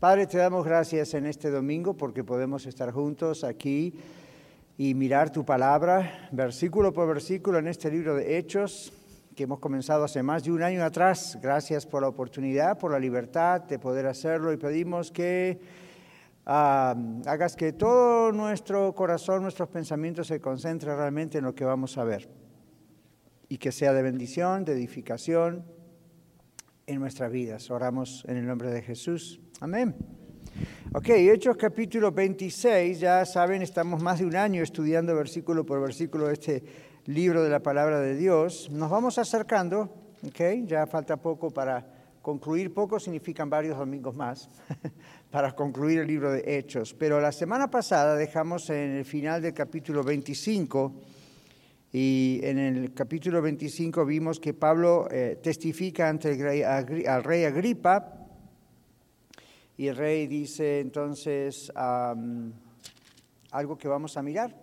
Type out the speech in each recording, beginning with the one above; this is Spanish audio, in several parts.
Padre, te damos gracias en este domingo porque podemos estar juntos aquí y mirar tu palabra, versículo por versículo, en este libro de Hechos que hemos comenzado hace más de un año atrás. Gracias por la oportunidad, por la libertad de poder hacerlo y pedimos que hagas que todo nuestro corazón, nuestros pensamientos se concentren realmente en lo que vamos a ver y que sea de bendición, de edificación en nuestras vidas. Oramos en el nombre de Jesús. Amén. Ok, Hechos capítulo 26, ya saben, estamos más de un año estudiando versículo por versículo este libro de la palabra de Dios. Nos vamos acercando, ok, ya falta poco para concluir, poco significan varios domingos más, para concluir el libro de Hechos. Pero la semana pasada dejamos en el final del capítulo 25 y en el capítulo 25 vimos que Pablo eh, testifica ante el rey, Agripa, y el rey dice entonces algo que vamos a mirar,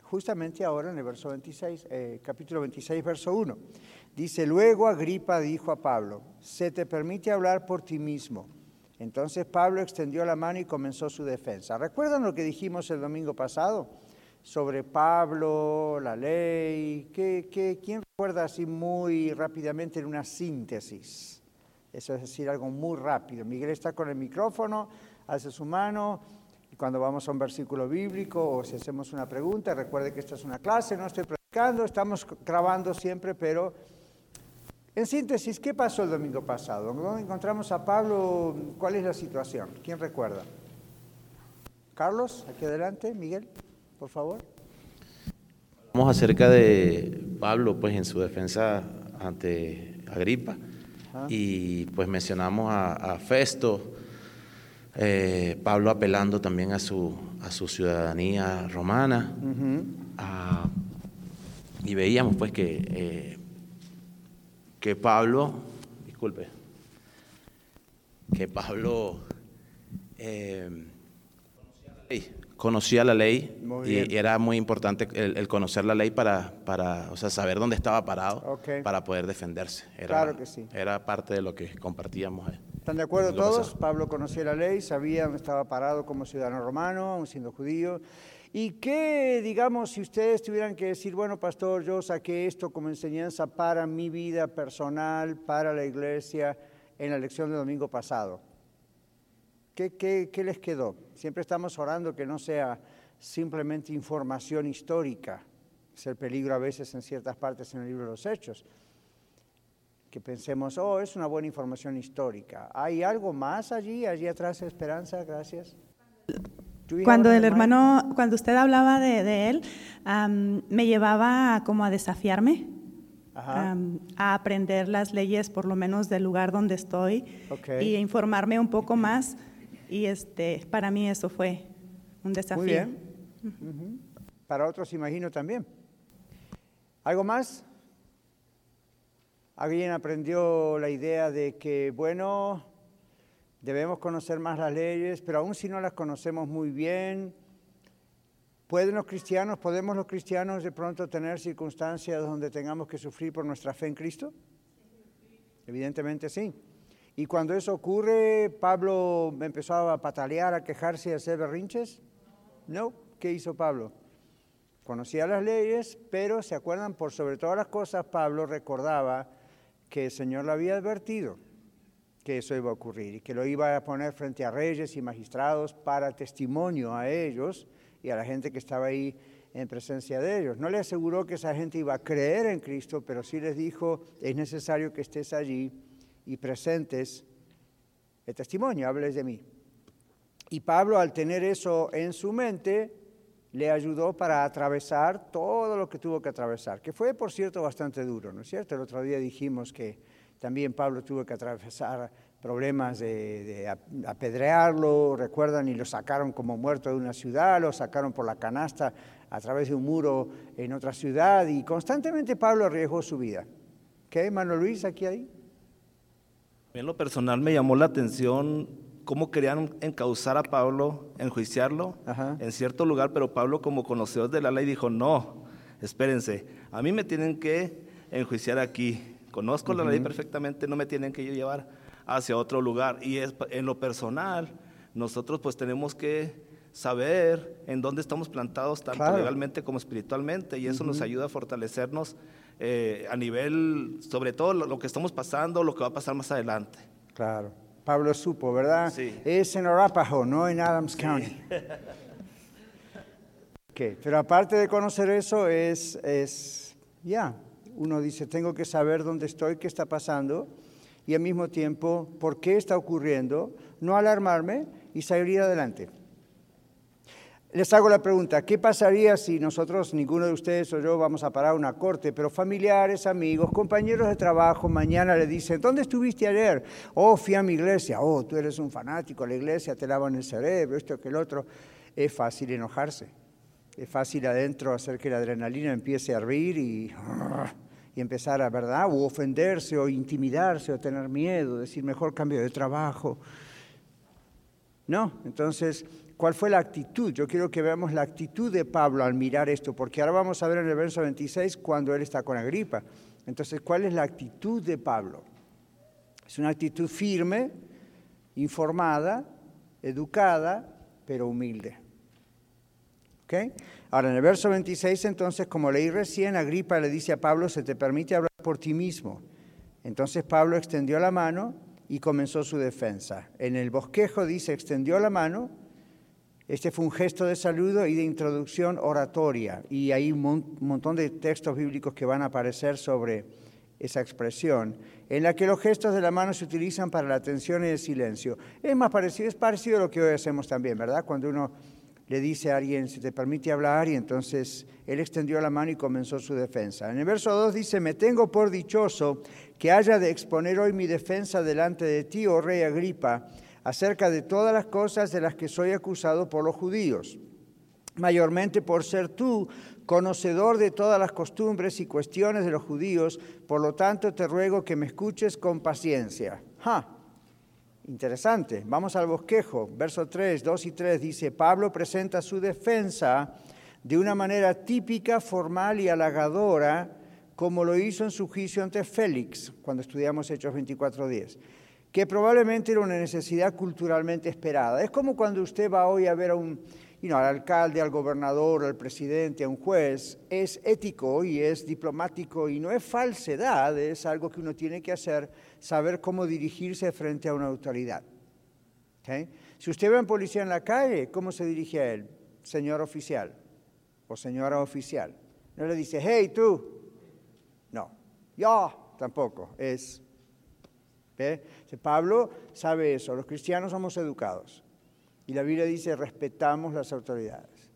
justamente ahora en el verso 26, eh, capítulo 26, verso 1. Dice, luego Agripa dijo a Pablo, se te permite hablar por ti mismo. Entonces Pablo extendió la mano y comenzó su defensa. ¿Recuerdan lo que dijimos el domingo pasado sobre Pablo, la ley? ¿Qué, qué, quién recuerda así muy rápidamente en una síntesis? Eso es decir, algo muy rápido. Miguel está con el micrófono, hace su mano, y cuando vamos a un versículo bíblico o si hacemos una pregunta, recuerde que esta es una clase, no estoy predicando, estamos grabando siempre, pero en síntesis, ¿qué pasó el domingo pasado? ¿Dónde encontramos a Pablo? ¿Cuál es la situación? ¿Quién recuerda? Carlos, aquí adelante, Miguel, por favor. Hablamos acerca de Pablo, pues en su defensa ante Agripa y pues mencionamos a, Festo, eh, Pablo apelando también a su, a su ciudadanía romana. y veíamos pues que, eh, que Pablo, disculpe, que Pablo eh, conocía la ley y, era muy importante el, conocer la ley para, para o sea, saber dónde estaba parado para poder defenderse. Era, claro que sí. Era parte de lo que compartíamos. ¿Están de acuerdo todos? Pablo conocía la ley, sabía dónde estaba parado como ciudadano romano, aún siendo judío. ¿Y qué, digamos, si ustedes tuvieran que decir, bueno, pastor, yo saqué esto como enseñanza para mi vida personal, para la iglesia, en la lección del domingo pasado? ¿Qué, les quedó? Siempre estamos orando que no sea simplemente información histórica. Es el peligro a veces en ciertas partes en el libro de los Hechos. Que pensemos, oh, es una buena información histórica. ¿Hay algo más allí, allí atrás, Esperanza? Gracias. Cuando el hermano, cuando usted hablaba de, él, me llevaba como a desafiarme, a aprender las leyes, por lo menos del lugar donde estoy, y informarme un poco más y este, para mí eso fue un desafío. Muy bien. Para otros imagino también. ¿Algo más? ¿Alguien aprendió la idea de que, bueno, debemos conocer más las leyes, pero aún si no las conocemos muy bien, ¿pueden los cristianos, podemos los cristianos de pronto tener circunstancias donde tengamos que sufrir por nuestra fe en Cristo? Evidentemente sí. Y cuando eso ocurre, Pablo empezó a patalear, a quejarse y a hacer berrinches. No, ¿qué hizo Pablo? Conocía las leyes, pero se acuerdan, por sobre todas las cosas, Pablo recordaba que el Señor le había advertido que eso iba a ocurrir y que lo iba a poner frente a reyes y magistrados para testimonio a ellos y a la gente que estaba ahí en presencia de ellos. No le aseguró que esa gente iba a creer en Cristo, pero sí les dijo, es necesario que estés allí y presentes el testimonio, hables de mí. Y Pablo al tener eso en su mente, le ayudó para atravesar todo lo que tuvo que atravesar, que fue, por cierto, bastante duro, ¿no es cierto? El otro día dijimos que también Pablo tuvo que atravesar problemas de, apedrearlo, recuerdan, y lo sacaron como muerto de una ciudad, lo sacaron por la canasta a través de un muro en otra ciudad, y constantemente Pablo arriesgó su vida. ¿Qué, Manuel Luis, aquí ahí? En lo personal me llamó la atención cómo querían encauzar a Pablo, enjuiciarlo en cierto lugar, pero Pablo como conocedor de la ley dijo, no, espérense, a mí me tienen que enjuiciar aquí, conozco la ley perfectamente, no me tienen que llevar hacia otro lugar. Y es, en lo personal, nosotros pues tenemos que saber en dónde estamos plantados, tanto legalmente como espiritualmente, y eso nos ayuda a fortalecernos eh, a nivel, sobre todo lo, que estamos pasando, lo que va a pasar más adelante. Claro. Pablo supo, ¿verdad? Sí. Es en Arapaho, no en Adams County. Pero aparte de conocer eso, es, es ya, uno dice, tengo que saber dónde estoy, qué está pasando, y al mismo tiempo, por qué está ocurriendo, no alarmarme y salir adelante. Les hago la pregunta, ¿qué pasaría si nosotros, ninguno de ustedes o yo, vamos a parar una corte, pero familiares, amigos, compañeros de trabajo, mañana le dicen, ¿dónde estuviste ayer? Oh, fui a mi iglesia. Oh, tú eres un fanático, la iglesia te lavan el cerebro, esto que el otro. Es fácil enojarse. Es fácil adentro hacer que la adrenalina empiece a hervir y, y empezar a, ¿verdad? O ofenderse o intimidarse o tener miedo, decir mejor cambio de trabajo. No, entonces, ¿cuál fue la actitud? Yo quiero que veamos la actitud de Pablo al mirar esto, porque ahora vamos a ver en el verso 26 cuando él está con Agripa. Entonces, ¿cuál es la actitud de Pablo? Es una actitud firme, informada, educada, pero humilde. Ahora, en el verso 26, entonces, como leí recién, Agripa le dice a Pablo, se te permite hablar por ti mismo. Entonces Pablo extendió la mano y comenzó su defensa. En el bosquejo dice, extendió la mano. Este fue un gesto de saludo y de introducción oratoria. Y hay un montón de textos bíblicos que van a aparecer sobre esa expresión, en la que los gestos de la mano se utilizan para la atención y el silencio. Es más parecido, es parecido a lo que hoy hacemos también, ¿verdad? Cuando uno le dice a alguien, si te permite hablar, y entonces él extendió la mano y comenzó su defensa. En el verso 2 dice, me tengo por dichoso que haya de exponer hoy mi defensa delante de ti, oh rey Agripa, acerca de todas las cosas de las que soy acusado por los judíos, mayormente por ser tú conocedor de todas las costumbres y cuestiones de los judíos, por lo tanto te ruego que me escuches con paciencia. ¡Ja! Interesante. Vamos al bosquejo. Verso 3, 2 y 3 dice, Pablo presenta su defensa de una manera típica, formal y halagadora, como lo hizo en su juicio ante Félix, cuando estudiamos Hechos 24.10, que probablemente era una necesidad culturalmente esperada. Es como cuando usted va hoy a ver a un, al alcalde, al gobernador, al presidente, a un juez. Es ético y es diplomático y no es falsedad, es algo que uno tiene que hacer saber cómo dirigirse frente a una autoridad. Si usted ve a un policía en la calle, ¿cómo se dirige a él? Señor oficial o señora oficial. No le dice, hey tú. No, yo tampoco. Es. Pablo sabe eso. Los cristianos somos educados. Y la Biblia dice, respetamos las autoridades.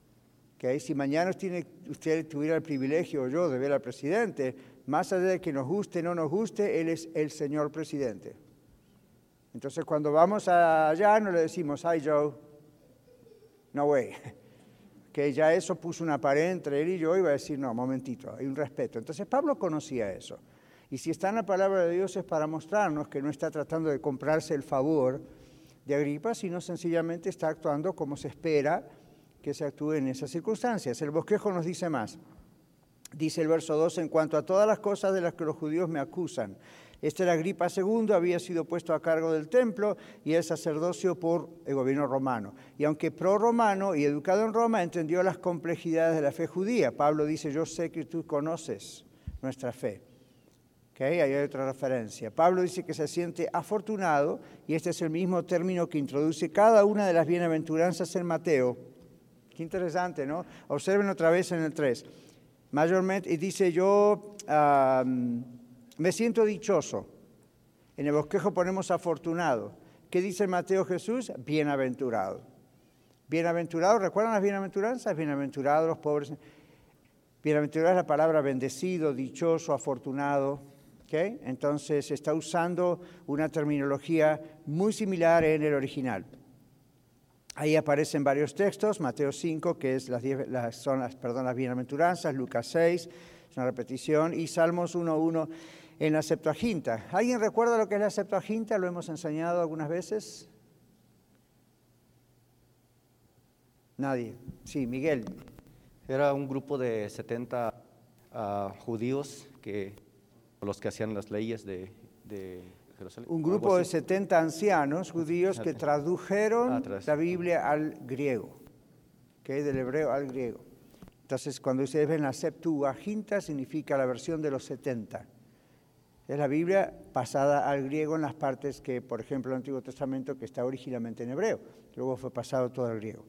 Si mañana usted tuviera el privilegio, yo, de ver al presidente, más allá de que nos guste o no nos guste, Él es el señor presidente. Entonces cuando vamos allá no le decimos, ay Joe, no way. Que ya eso puso una pared entre él y yo va a decir, no, momentito, hay un respeto. Entonces Pablo conocía eso. Y si está en la palabra de Dios es para mostrarnos que no está tratando de comprarse el favor de Agripa, sino sencillamente está actuando como se espera que se actúe en esas circunstancias. El bosquejo nos dice más. Dice el verso 2, en cuanto a todas las cosas de las que los judíos me acusan. Este era Agripa II, había sido puesto a cargo del templo y el sacerdocio por el gobierno romano. Y aunque pro-romano y educado en Roma, entendió las complejidades de la fe judía. Pablo dice, yo sé que tú conoces nuestra fe. Okay, ahí hay otra referencia. Pablo dice que se siente afortunado, y este es el mismo término que introduce cada una de las bienaventuranzas en Mateo. Qué interesante, ¿no? Observen otra vez en el 3 mayormente, y dice yo me siento dichoso. En el bosquejo ponemos afortunado. ¿Qué dice Mateo Jesús? Bienaventurado. Bienaventurado, ¿recuerdan las bienaventuranzas? Bienaventurados los pobres. Bienaventurado es la palabra bendecido, dichoso, afortunado. Entonces está usando una terminología muy similar en el original. Ahí aparecen varios textos, Mateo 5, que es las, las, son las, perdón, las bienaventuranzas, Lucas 6, es una repetición, y Salmos 1.1 en la Septuaginta. ¿Alguien recuerda lo que es la Septuaginta? ¿Lo hemos enseñado algunas veces? Nadie. Sí, Miguel. Era un grupo de 70 ah, judíos que los que hacían las leyes de, Jerusalén. Un grupo de 70 ancianos judíos que tradujeron la Biblia al griego, que es del hebreo al griego. Entonces, cuando ustedes ven la Septuaginta, significa la versión de los 70. Es la Biblia pasada al griego en las partes que, por ejemplo, el Antiguo Testamento, que está originalmente en hebreo, luego fue pasado todo al griego.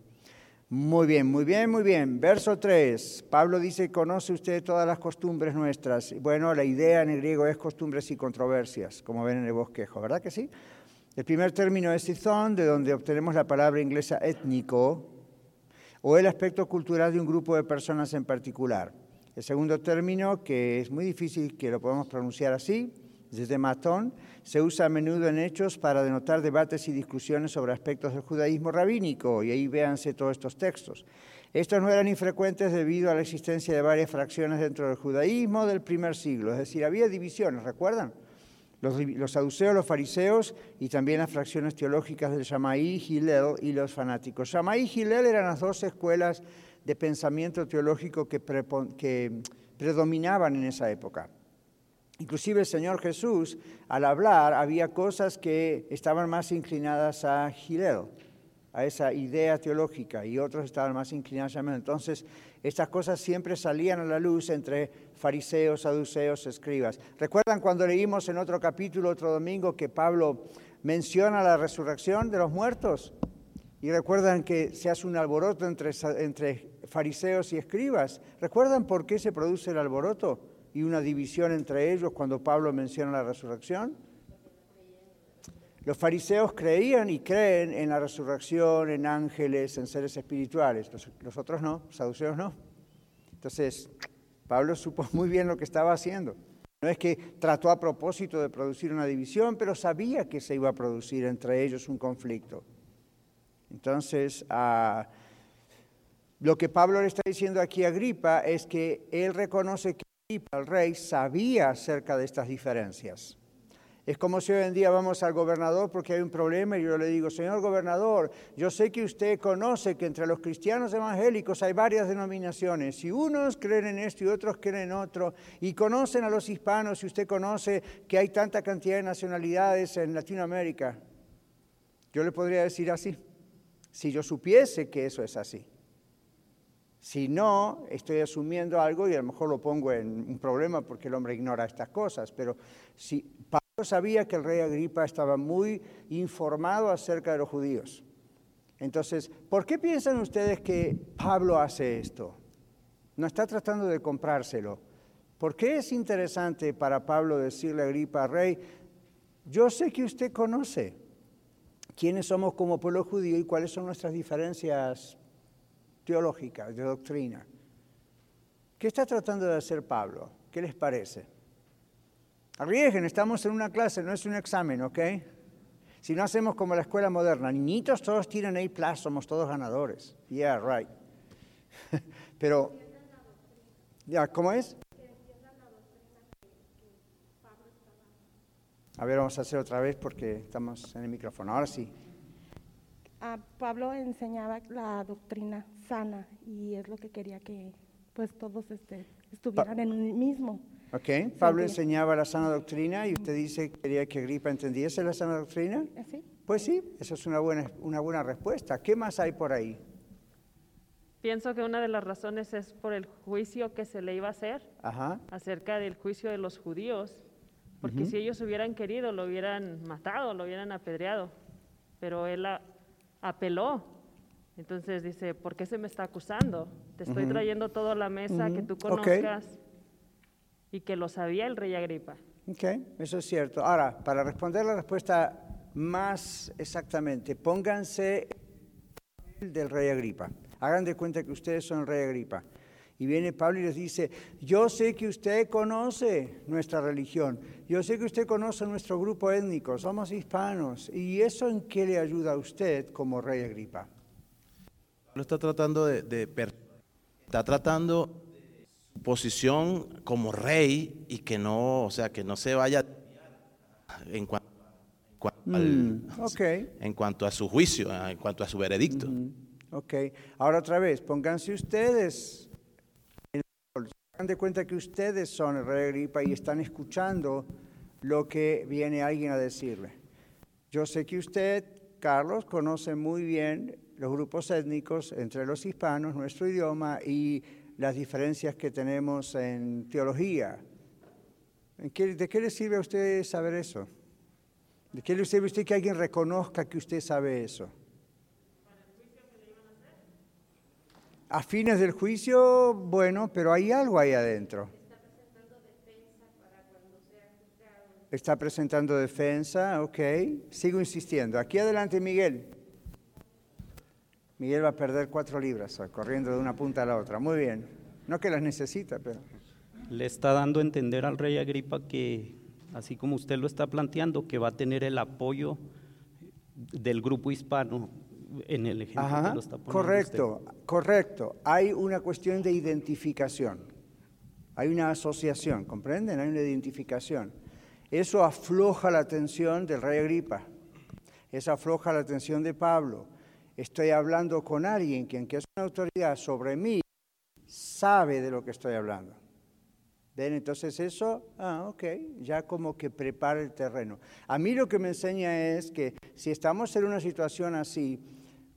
Muy bien, muy bien, muy bien. Verso 3. Pablo dice, conoce usted todas las costumbres nuestras. Bueno, la idea en griego es costumbres y controversias, como ven en el bosquejo, ¿verdad que sí? El primer término es sizón, de donde obtenemos la palabra inglesa étnico, o el aspecto cultural de un grupo de personas en particular. El segundo término, que es muy difícil que lo podamos pronunciar así, desde matón, se usa a menudo en hechos para denotar debates y discusiones sobre aspectos del judaísmo rabínico, y ahí véanse todos estos textos. Estos no eran infrecuentes debido a la existencia de varias fracciones dentro del judaísmo del primer siglo, es decir, había divisiones, ¿recuerdan? Los, saduceos, los fariseos y también las fracciones teológicas del Shamaí, Hillel y los fanáticos. Shamaí y Hillel eran las dos escuelas de pensamiento teológico que predominaban en esa época. Inclusive el Señor Jesús, al hablar, había cosas que estaban más inclinadas a Gilel, a esa idea teológica, y otros estaban más inclinados a Entonces, estas cosas siempre salían a la luz entre fariseos, saduceos, escribas. ¿Recuerdan cuando leímos en otro capítulo, otro domingo, que Pablo menciona la resurrección de los muertos? Y recuerdan que se hace un alboroto entre, entre fariseos y escribas. ¿Recuerdan por qué se produce el alboroto? Y una división entre ellos cuando Pablo menciona la resurrección? Los fariseos creían y creen en la resurrección, en ángeles, en seres espirituales. Los, otros no, los saduceos no. Entonces, Pablo supo muy bien lo que estaba haciendo. No es que trató a propósito de producir una división, pero sabía que se iba a producir entre ellos un conflicto. Entonces, lo que Pablo le está diciendo aquí a Agripa es que él reconoce que el rey sabía acerca de estas diferencias. Es como si hoy en día vamos al gobernador porque hay un problema y yo le digo, señor gobernador, yo sé que usted conoce que entre los cristianos evangélicos hay varias denominaciones y unos creen en esto y otros creen en otro y conocen a los hispanos y usted conoce que hay tanta cantidad de nacionalidades en Latinoamérica. Yo le podría decir así, si yo supiese que eso es así. Si no, estoy asumiendo algo y a lo mejor lo pongo en un problema porque el hombre ignora estas cosas. Pero si Pablo sabía que el rey Agripa estaba muy informado acerca de los judíos. Entonces, ¿por qué piensan ustedes que Pablo hace esto? No está tratando de comprárselo. ¿Por qué es interesante para Pablo decirle a Agripa, rey, yo sé que usted conoce quiénes somos como pueblo judío y cuáles son nuestras diferencias de doctrina. ¿Qué está tratando de hacer Pablo? ¿Qué les parece? Arriesguen, estamos en una clase, no es un examen, ¿ok? Si no hacemos como la escuela moderna, niñitos todos tienen A+, somos todos ganadores. Yeah, right. Pero, ya, ¿cómo es? A ver, vamos a hacer otra vez porque estamos en el micrófono. Ahora sí. Pablo enseñaba la doctrina sana y es lo que quería que pues todos este, estuvieran en el mismo. Ok, Pablo enseñaba la sana doctrina y usted dice que quería que Agripa entendiese la sana doctrina. ¿Ah, ¿Sí? Pues sí, esa es una buena, una buena respuesta. ¿Qué más hay por ahí? Pienso que una de las razones es por el juicio que se le iba a hacer acerca del juicio de los judíos, porque si ellos hubieran querido, lo hubieran matado, lo hubieran apedreado, pero él apeló. Entonces dice, ¿por qué se me está acusando? Te estoy trayendo todo a la mesa, que tú conozcas y que lo sabía el rey Agripa. Ok, eso es cierto. Ahora, para responder la respuesta más exactamente, pónganse del rey Agripa. Hagan de cuenta que ustedes son el rey Agripa. Y viene Pablo y les dice, yo sé que usted conoce nuestra religión, yo sé que usted conoce nuestro grupo étnico, somos hispanos. ¿Y eso en qué le ayuda a usted como rey Agripa? Está tratando de, está tratando posición como rey y que no, o sea, que no se vaya en cuanto, mm, en cuanto a su juicio, en cuanto a su veredicto. Ok, ahora otra vez, pónganse ustedes de cuenta que ustedes son el rey Agripa y están escuchando lo que viene alguien a decirle. Yo sé que usted, Carlos, conoce muy bien los grupos étnicos entre los hispanos, nuestro idioma y las diferencias que tenemos en teología. ¿De qué le sirve a usted saber eso? ¿De qué le sirve a usted que alguien reconozca que usted sabe eso? A fines del juicio, bueno, pero hay algo ahí adentro. Está presentando defensa, ok. Sigo insistiendo. Aquí adelante, Miguel. Miguel va a perder cuatro libras corriendo de una punta a la otra. Muy bien. No que las necesita, pero... Le está dando a entender al rey Agripa que, así como usted lo está planteando, que va a tener el apoyo del grupo hispano en el ejemplo que lo está poniendo Correcto, correcto. Hay una cuestión de identificación. Hay una asociación, ¿comprenden? Hay una identificación. Eso afloja la atención del rey Agripa. Eso afloja la atención de Pablo. Estoy hablando con alguien que, es una autoridad sobre mí, sabe de lo que estoy hablando. ¿Ven? Entonces eso, ah, ok, ya como que prepara el terreno. A mí lo que me enseña es que si estamos en una situación así,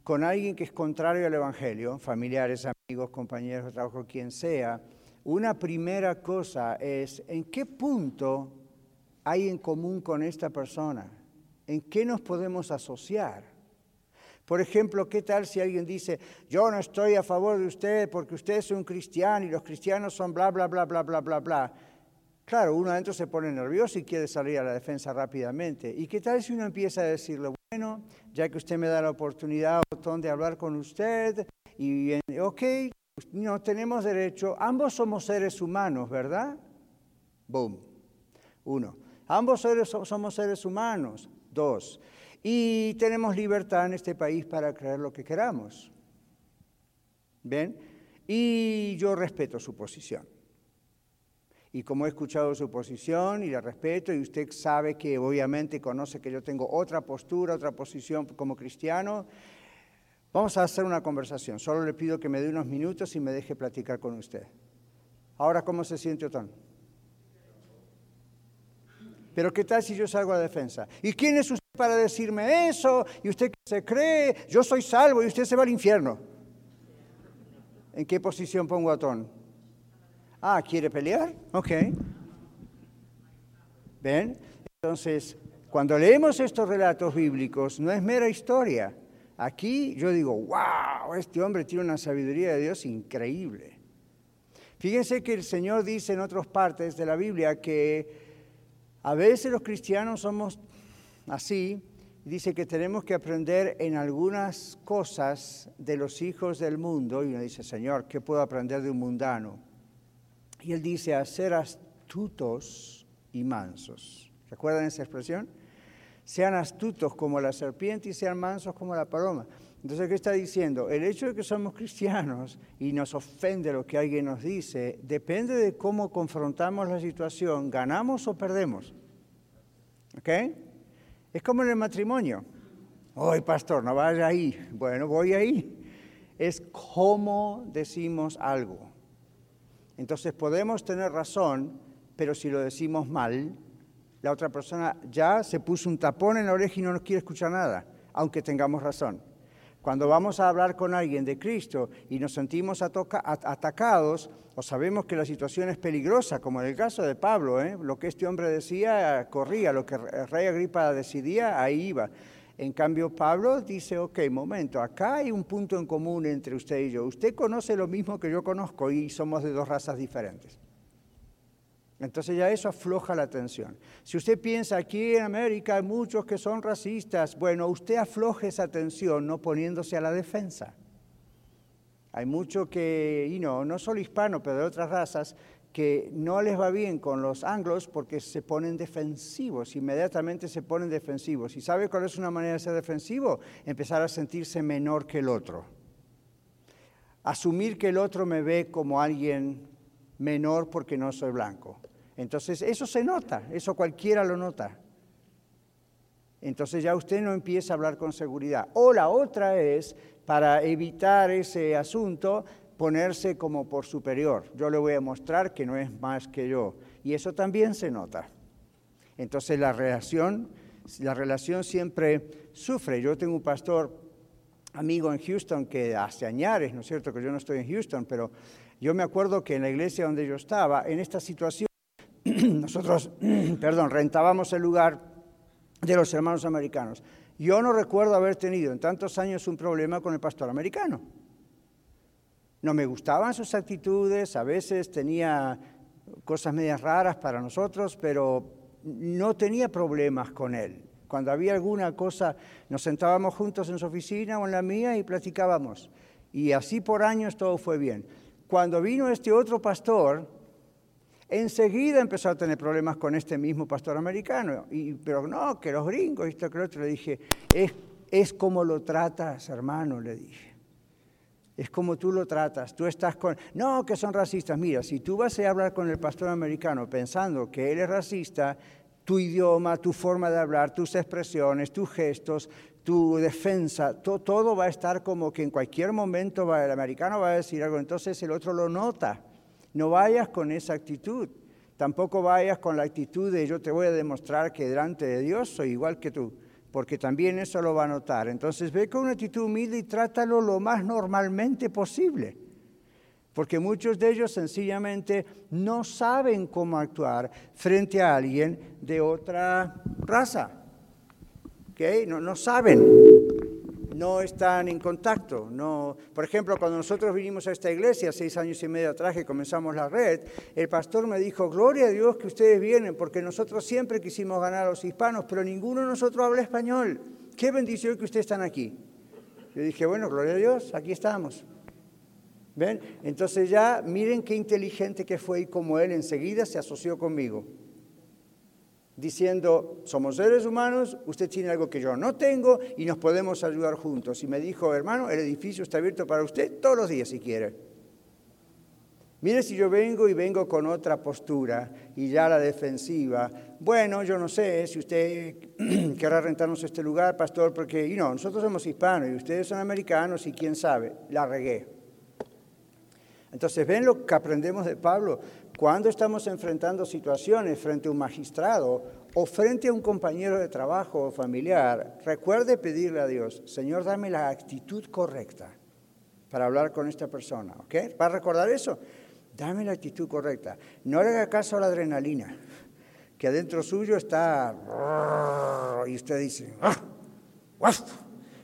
con alguien que es contrario al Evangelio, familiares, amigos, compañeros de trabajo, quien sea, una primera cosa es en qué punto hay en común con esta persona, en qué nos podemos asociar. Por ejemplo, ¿qué tal si alguien dice, yo no estoy a favor de usted porque usted es un cristiano y los cristianos son bla, bla, bla, bla, bla, bla, bla? Claro, uno adentro se pone nervioso y quiere salir a la defensa rápidamente. ¿Y qué tal si uno empieza a decirle, bueno, ya que usted me da la oportunidad de hablar con usted, y ok, no tenemos derecho, ambos somos seres humanos, ¿verdad? Boom. Uno. Ambos somos seres humanos. Dos. Y tenemos libertad en este país para creer lo que queramos. ¿Ven? Y yo respeto su posición. Y como he escuchado su posición y la respeto, y usted sabe que obviamente conoce que yo tengo otra postura, otra posición como cristiano, vamos a hacer una conversación. Solo le pido que me dé unos minutos y me deje platicar con usted. Ahora, ¿cómo se siente Otón? Pero ¿qué tal si yo salgo a defensa? ¿Y quién es usted para decirme eso? ¿Y usted qué se cree? Yo soy salvo y usted se va al infierno. ¿En qué posición pongo a Otón? Ah, ¿quiere pelear? Ok. ¿Ven? Entonces, cuando leemos estos relatos bíblicos, no es mera historia. Aquí yo digo, wow, este hombre tiene una sabiduría de Dios increíble. Fíjense que el Señor dice en otras partes de la Biblia que a veces los cristianos somos así, dice que tenemos que aprender en algunas cosas de los hijos del mundo, y uno dice, Señor, ¿qué puedo aprender de un mundano? Y él dice, a ser astutos y mansos. ¿Recuerdan esa expresión? Sean astutos como la serpiente y sean mansos como la paloma. Entonces, ¿qué está diciendo? El hecho de que somos cristianos y nos ofende lo que alguien nos dice, depende de cómo confrontamos la situación, ganamos o perdemos. ¿Ok? Es como en el matrimonio. Hoy, pastor, no vaya ahí. Bueno, voy ahí. Es cómo decimos algo. Entonces podemos tener razón, pero si lo decimos mal, la otra persona ya se puso un tapón en la oreja y no nos quiere escuchar nada, aunque tengamos razón. Cuando vamos a hablar con alguien de Cristo y nos sentimos atacados o sabemos que la situación es peligrosa, como en el caso de Pablo, ¿eh? lo que este hombre decía corría, lo que el rey Agripa decidía, ahí iba. En cambio, Pablo dice, ok, momento, acá hay un punto en común entre usted y yo. Usted conoce lo mismo que yo conozco y somos de dos razas diferentes. Entonces ya eso afloja la tensión. Si usted piensa aquí en América hay muchos que son racistas, bueno, usted afloje esa tensión no poniéndose a la defensa. Hay muchos que, y no, no solo hispanos, pero de otras razas, que no les va bien con los anglos porque se ponen defensivos, inmediatamente se ponen defensivos. ¿Y sabe cuál es una manera de ser defensivo? Empezar a sentirse menor que el otro. Asumir que el otro me ve como alguien menor porque no soy blanco. Entonces, eso se nota, eso cualquiera lo nota. Entonces ya usted no empieza a hablar con seguridad. O la otra es, para evitar ese asunto, ponerse como por superior. Yo le voy a mostrar que no es más que yo. Y eso también se nota. Entonces la relación, la relación siempre sufre. Yo tengo un pastor amigo en Houston que hace añares, ¿no es cierto? Que yo no estoy en Houston, pero yo me acuerdo que en la iglesia donde yo estaba, en esta situación, nosotros, perdón, rentábamos el lugar de los hermanos americanos. Yo no recuerdo haber tenido en tantos años un problema con el pastor americano. No me gustaban sus actitudes, a veces tenía cosas medias raras para nosotros, pero no tenía problemas con él. Cuando había alguna cosa, nos sentábamos juntos en su oficina o en la mía y platicábamos. Y así por años todo fue bien. Cuando vino este otro pastor, enseguida empezó a tener problemas con este mismo pastor americano. Y, pero no, que los gringos, esto que lo otro. Le dije, es, es como lo tratas, hermano, le dije. Es como tú lo tratas. Tú estás con... No, que son racistas. Mira, si tú vas a hablar con el pastor americano pensando que él es racista, tu idioma, tu forma de hablar, tus expresiones, tus gestos, tu defensa, todo va a estar como que en cualquier momento el americano va a decir algo, entonces el otro lo nota. No vayas con esa actitud. Tampoco vayas con la actitud de yo te voy a demostrar que delante de Dios soy igual que tú, porque también eso lo va a notar. Entonces ve con una actitud humilde y trátalo lo más normalmente posible porque muchos de ellos sencillamente no saben cómo actuar frente a alguien de otra raza. ¿Okay? No, no saben, no están en contacto. No. Por ejemplo, cuando nosotros vinimos a esta iglesia seis años y medio atrás que comenzamos la red, el pastor me dijo, gloria a Dios que ustedes vienen, porque nosotros siempre quisimos ganar a los hispanos, pero ninguno de nosotros habla español. Qué bendición que ustedes están aquí. Yo dije, bueno, gloria a Dios, aquí estamos. ¿Ven? Entonces ya miren qué inteligente que fue y como él enseguida se asoció conmigo, diciendo, somos seres humanos, usted tiene algo que yo no tengo y nos podemos ayudar juntos. Y me dijo, hermano, el edificio está abierto para usted todos los días si quiere. Mire si yo vengo y vengo con otra postura y ya la defensiva. Bueno, yo no sé si usted querrá rentarnos este lugar, pastor, porque you nosotros somos hispanos y ustedes son americanos y quién sabe, la regué. Entonces, ven lo que aprendemos de Pablo. Cuando estamos enfrentando situaciones frente a un magistrado o frente a un compañero de trabajo o familiar, recuerde pedirle a Dios, Señor, dame la actitud correcta para hablar con esta persona. ¿Ok? ¿Va a recordar eso? Dame la actitud correcta. No le haga caso a la adrenalina, que adentro suyo está... Y usted dice...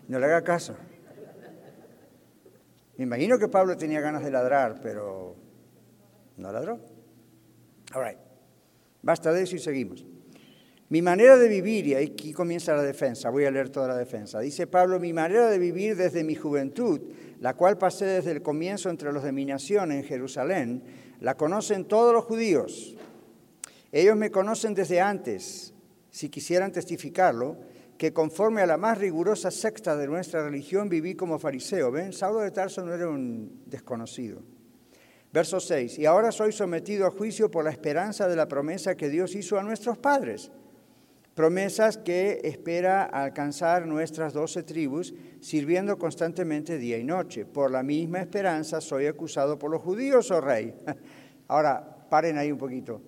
No le haga caso. Me imagino que Pablo tenía ganas de ladrar, pero no ladró. All right. Basta de eso y seguimos. Mi manera de vivir, y aquí comienza la defensa, voy a leer toda la defensa. Dice Pablo, mi manera de vivir desde mi juventud, la cual pasé desde el comienzo entre los de mi nación en Jerusalén, la conocen todos los judíos. Ellos me conocen desde antes, si quisieran testificarlo, que conforme a la más rigurosa secta de nuestra religión viví como fariseo. ¿Ven? Saulo de Tarso no era un desconocido. Verso 6. Y ahora soy sometido a juicio por la esperanza de la promesa que Dios hizo a nuestros padres. Promesas que espera alcanzar nuestras doce tribus, sirviendo constantemente día y noche. Por la misma esperanza soy acusado por los judíos, oh rey. Ahora, paren ahí un poquito.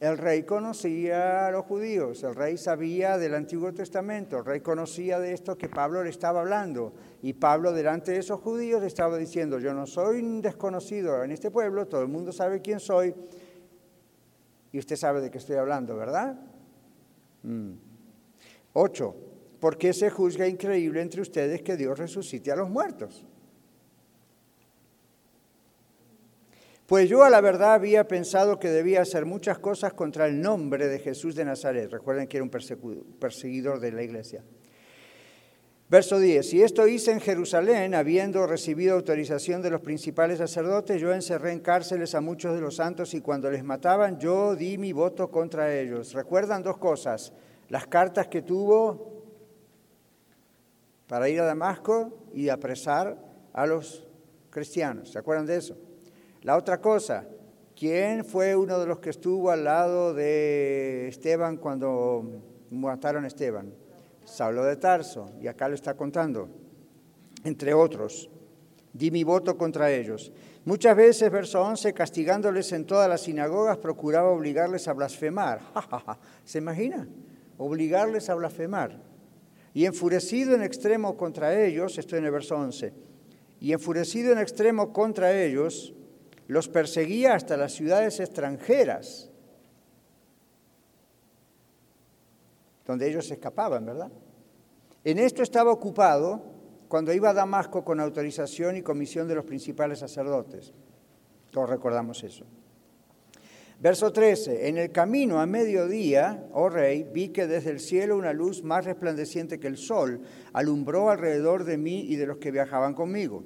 El rey conocía a los judíos, el rey sabía del Antiguo Testamento, el rey conocía de esto que Pablo le estaba hablando. Y Pablo delante de esos judíos estaba diciendo, yo no soy un desconocido en este pueblo, todo el mundo sabe quién soy. Y usted sabe de qué estoy hablando, ¿verdad? Mm. Ocho, ¿por qué se juzga increíble entre ustedes que Dios resucite a los muertos? Pues yo a la verdad había pensado que debía hacer muchas cosas contra el nombre de Jesús de Nazaret. Recuerden que era un perseguidor de la iglesia. Verso 10. Y esto hice en Jerusalén, habiendo recibido autorización de los principales sacerdotes, yo encerré en cárceles a muchos de los santos y cuando les mataban yo di mi voto contra ellos. Recuerdan dos cosas. Las cartas que tuvo para ir a Damasco y apresar a los cristianos. ¿Se acuerdan de eso? La otra cosa, ¿quién fue uno de los que estuvo al lado de Esteban cuando mataron a Esteban? Saulo de Tarso, y acá lo está contando, entre otros. di mi voto contra ellos. Muchas veces, verso 11, castigándoles en todas las sinagogas, procuraba obligarles a blasfemar. ¿Se imagina? Obligarles a blasfemar. Y enfurecido en extremo contra ellos, estoy en el verso 11, y enfurecido en extremo contra ellos, los perseguía hasta las ciudades extranjeras, donde ellos escapaban, ¿verdad? En esto estaba ocupado cuando iba a Damasco con autorización y comisión de los principales sacerdotes. Todos recordamos eso. Verso 13, en el camino a mediodía, oh rey, vi que desde el cielo una luz más resplandeciente que el sol alumbró alrededor de mí y de los que viajaban conmigo.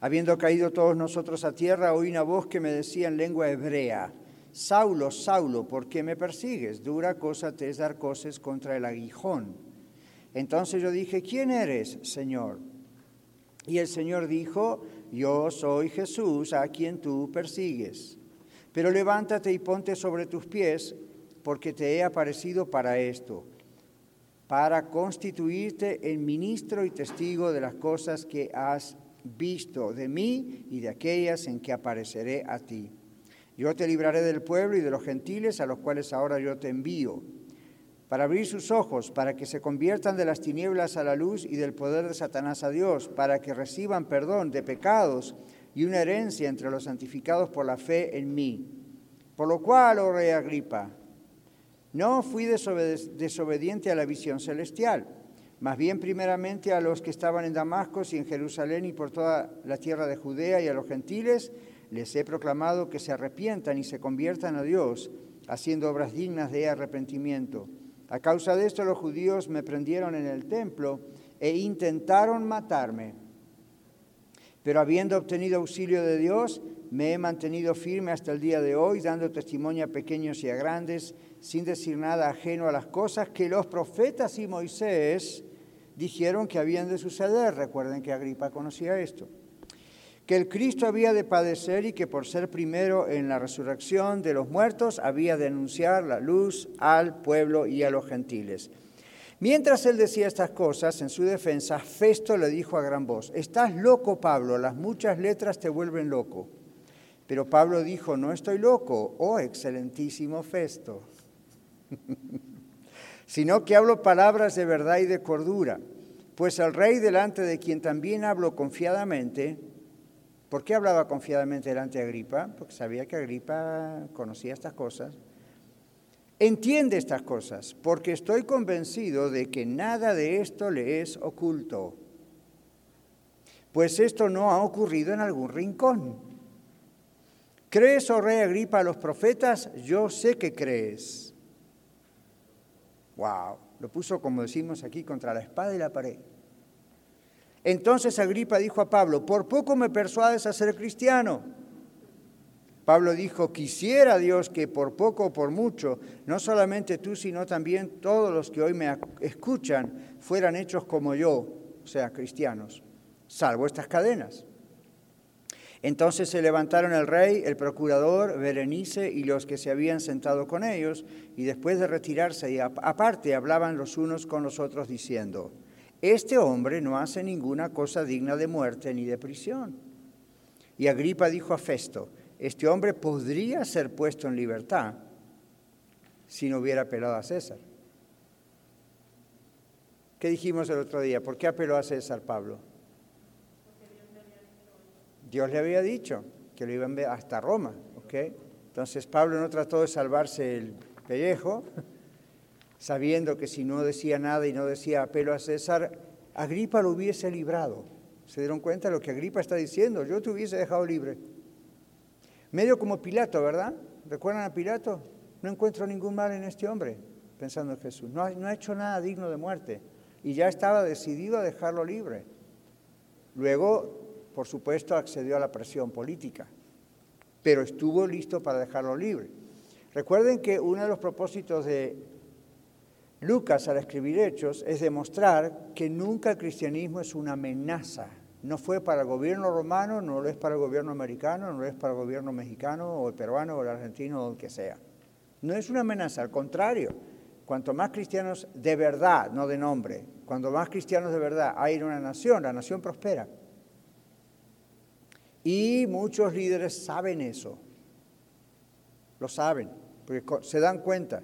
Habiendo caído todos nosotros a tierra, oí una voz que me decía en lengua hebrea, Saulo, Saulo, ¿por qué me persigues? Dura cosa te es dar cosas contra el aguijón. Entonces yo dije, ¿quién eres, Señor? Y el Señor dijo, yo soy Jesús a quien tú persigues. Pero levántate y ponte sobre tus pies, porque te he aparecido para esto, para constituirte en ministro y testigo de las cosas que has visto de mí y de aquellas en que apareceré a ti. Yo te libraré del pueblo y de los gentiles a los cuales ahora yo te envío para abrir sus ojos, para que se conviertan de las tinieblas a la luz y del poder de Satanás a Dios, para que reciban perdón de pecados y una herencia entre los santificados por la fe en mí. Por lo cual, oh rey Agripa, no fui desobediente a la visión celestial, más bien primeramente a los que estaban en Damasco y en Jerusalén y por toda la tierra de Judea y a los gentiles, les he proclamado que se arrepientan y se conviertan a Dios, haciendo obras dignas de arrepentimiento a causa de esto los judíos me prendieron en el templo e intentaron matarme. Pero habiendo obtenido auxilio de Dios, me he mantenido firme hasta el día de hoy, dando testimonio a pequeños y a grandes, sin decir nada ajeno a las cosas que los profetas y Moisés dijeron que habían de suceder. Recuerden que Agripa conocía esto que el Cristo había de padecer y que por ser primero en la resurrección de los muertos había de anunciar la luz al pueblo y a los gentiles. Mientras él decía estas cosas, en su defensa, Festo le dijo a gran voz, Estás loco, Pablo, las muchas letras te vuelven loco. Pero Pablo dijo, No estoy loco, oh excelentísimo Festo, sino que hablo palabras de verdad y de cordura, pues el rey delante de quien también hablo confiadamente, ¿Por qué hablaba confiadamente delante de Agripa? Porque sabía que Agripa conocía estas cosas. Entiende estas cosas, porque estoy convencido de que nada de esto le es oculto. Pues esto no ha ocurrido en algún rincón. ¿Crees, oh rey Agripa, a los profetas? Yo sé que crees. Wow, lo puso, como decimos aquí, contra la espada y la pared. Entonces Agripa dijo a Pablo, por poco me persuades a ser cristiano. Pablo dijo, quisiera Dios que por poco o por mucho, no solamente tú, sino también todos los que hoy me escuchan, fueran hechos como yo, o sea, cristianos, salvo estas cadenas. Entonces se levantaron el rey, el procurador, Berenice y los que se habían sentado con ellos, y después de retirarse y aparte hablaban los unos con los otros diciendo, este hombre no hace ninguna cosa digna de muerte ni de prisión. Y Agripa dijo a Festo, este hombre podría ser puesto en libertad si no hubiera apelado a César. ¿Qué dijimos el otro día? ¿Por qué apeló a César Pablo? Dios le había dicho que lo iban hasta Roma, ¿ok? Entonces Pablo no trató de salvarse el pellejo, sabiendo que si no decía nada y no decía apelo a César, Agripa lo hubiese librado. ¿Se dieron cuenta de lo que Agripa está diciendo? Yo te hubiese dejado libre. Medio como Pilato, ¿verdad? ¿Recuerdan a Pilato? No encuentro ningún mal en este hombre, pensando en Jesús. No ha hecho nada digno de muerte. Y ya estaba decidido a dejarlo libre. Luego, por supuesto, accedió a la presión política, pero estuvo listo para dejarlo libre. Recuerden que uno de los propósitos de Lucas, al escribir Hechos, es demostrar que nunca el cristianismo es una amenaza. No fue para el gobierno romano, no lo es para el gobierno americano, no lo es para el gobierno mexicano o el peruano o el argentino o el que sea. No es una amenaza, al contrario. Cuanto más cristianos de verdad, no de nombre, cuando más cristianos de verdad hay en una nación, la nación prospera. Y muchos líderes saben eso, lo saben, porque se dan cuenta,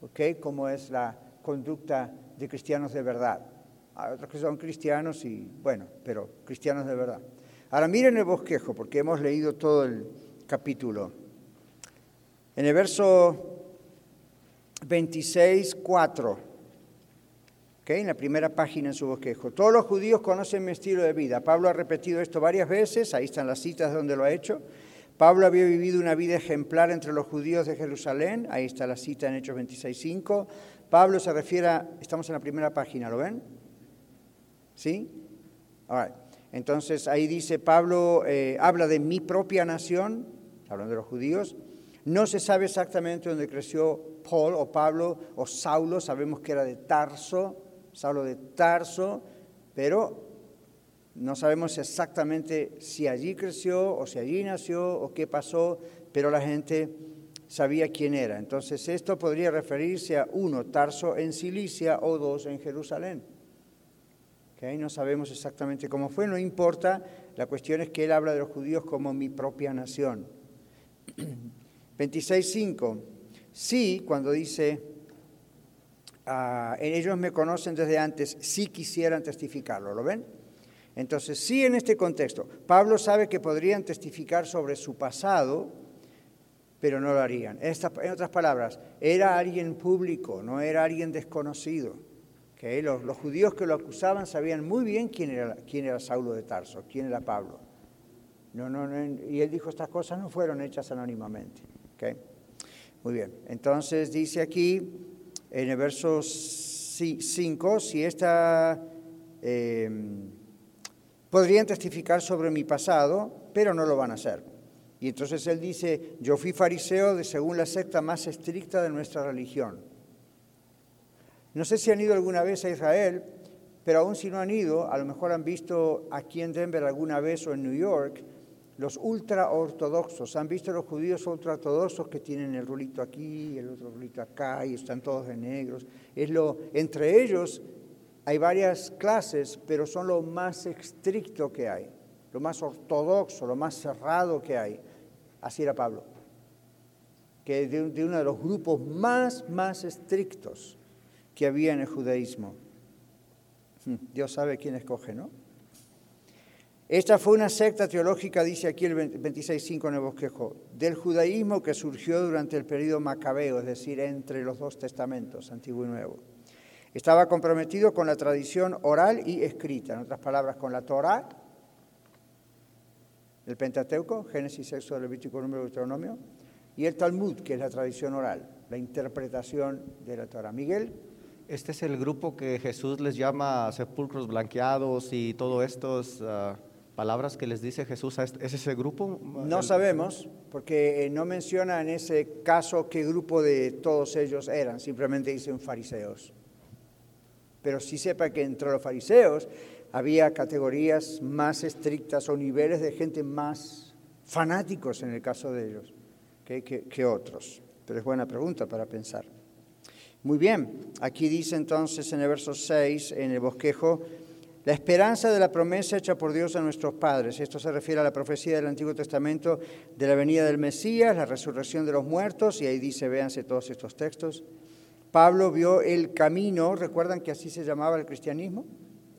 ¿ok? Cómo es la conducta de cristianos de verdad. Hay otros que son cristianos y, bueno, pero cristianos de verdad. Ahora miren el bosquejo, porque hemos leído todo el capítulo. En el verso 26, 4 en la primera página en su bosquejo. Todos los judíos conocen mi estilo de vida. Pablo ha repetido esto varias veces, ahí están las citas donde lo ha hecho. Pablo había vivido una vida ejemplar entre los judíos de Jerusalén, ahí está la cita en Hechos 26.5. Pablo se refiere a, estamos en la primera página, ¿lo ven? ¿Sí? Entonces ahí dice, Pablo eh, habla de mi propia nación, hablando de los judíos. No se sabe exactamente dónde creció Paul o Pablo o Saulo, sabemos que era de Tarso, Saulo de Tarso, pero no sabemos exactamente si allí creció o si allí nació o qué pasó, pero la gente sabía quién era. Entonces esto podría referirse a uno, Tarso en Cilicia o dos en Jerusalén. ¿Okay? No sabemos exactamente cómo fue, no importa, la cuestión es que él habla de los judíos como mi propia nación. 26.5, sí, cuando dice Ah, ellos me conocen desde antes, si quisieran testificarlo, ¿lo ven? Entonces, sí en este contexto, Pablo sabe que podrían testificar sobre su pasado, pero no lo harían. en otras palabras, era alguien público, no era alguien desconocido. Los, los, judíos que lo acusaban sabían muy bien quién era, Saulo de Tarso, quién era Pablo. No, no, y él dijo, estas cosas no fueron hechas anónimamente. Muy bien, entonces dice aquí, en el verso 5, si esta... Em, podrían testificar sobre mi pasado, pero no lo van a hacer. Y entonces él dice, yo fui fariseo de según la secta más estricta de nuestra religión. No sé si han ido alguna vez a Israel, pero aún si no han ido, a lo mejor han visto aquí en Denver alguna vez o en New York, los ultraortodoxos. ¿Han visto los judíos ultraortodoxos que tienen el rulito aquí, el otro rulito acá y están todos de negros? Es lo, entre ellos hay varias clases, pero son lo más estricto que hay, lo más ortodoxo, lo más cerrado que hay. Así era Pablo, que de, de uno de los grupos más, más estrictos que había en el judaísmo. Dios sabe quién escoge, ¿no? Esta fue una secta teológica, dice aquí el 26.5 en el bosquejo, del judaísmo que surgió durante el periodo macabeo, es decir, entre los dos testamentos, Antiguo y Nuevo. Estaba comprometido con la tradición oral y escrita, en otras palabras, con la Torah, el Pentateuco, Génesis, Éxodo, Levítico, Número, Deuteronomio, y el Talmud, que es la tradición oral, la interpretación de la Torah. Miguel. Este es el grupo que Jesús les llama sepulcros blanqueados y todo esto. Uh palabras que les dice Jesús a este, ¿Es ese grupo? No sabemos, porque eh, no menciona en ese caso qué grupo de todos ellos eran, simplemente dicen fariseos. Pero sí sepa que entre los fariseos había categorías más estrictas o niveles de gente más fanáticos en el caso de ellos que, que otros. Pero es buena pregunta para pensar. Muy bien, aquí dice entonces en el verso 6, en el bosquejo, la esperanza de la promesa hecha por Dios a nuestros padres. Esto se refiere a la profecía del Antiguo Testamento de la venida del Mesías, la resurrección de los muertos, y ahí dice, véanse todos estos textos. Pablo vio el camino, ¿recuerdan que así se llamaba el cristianismo?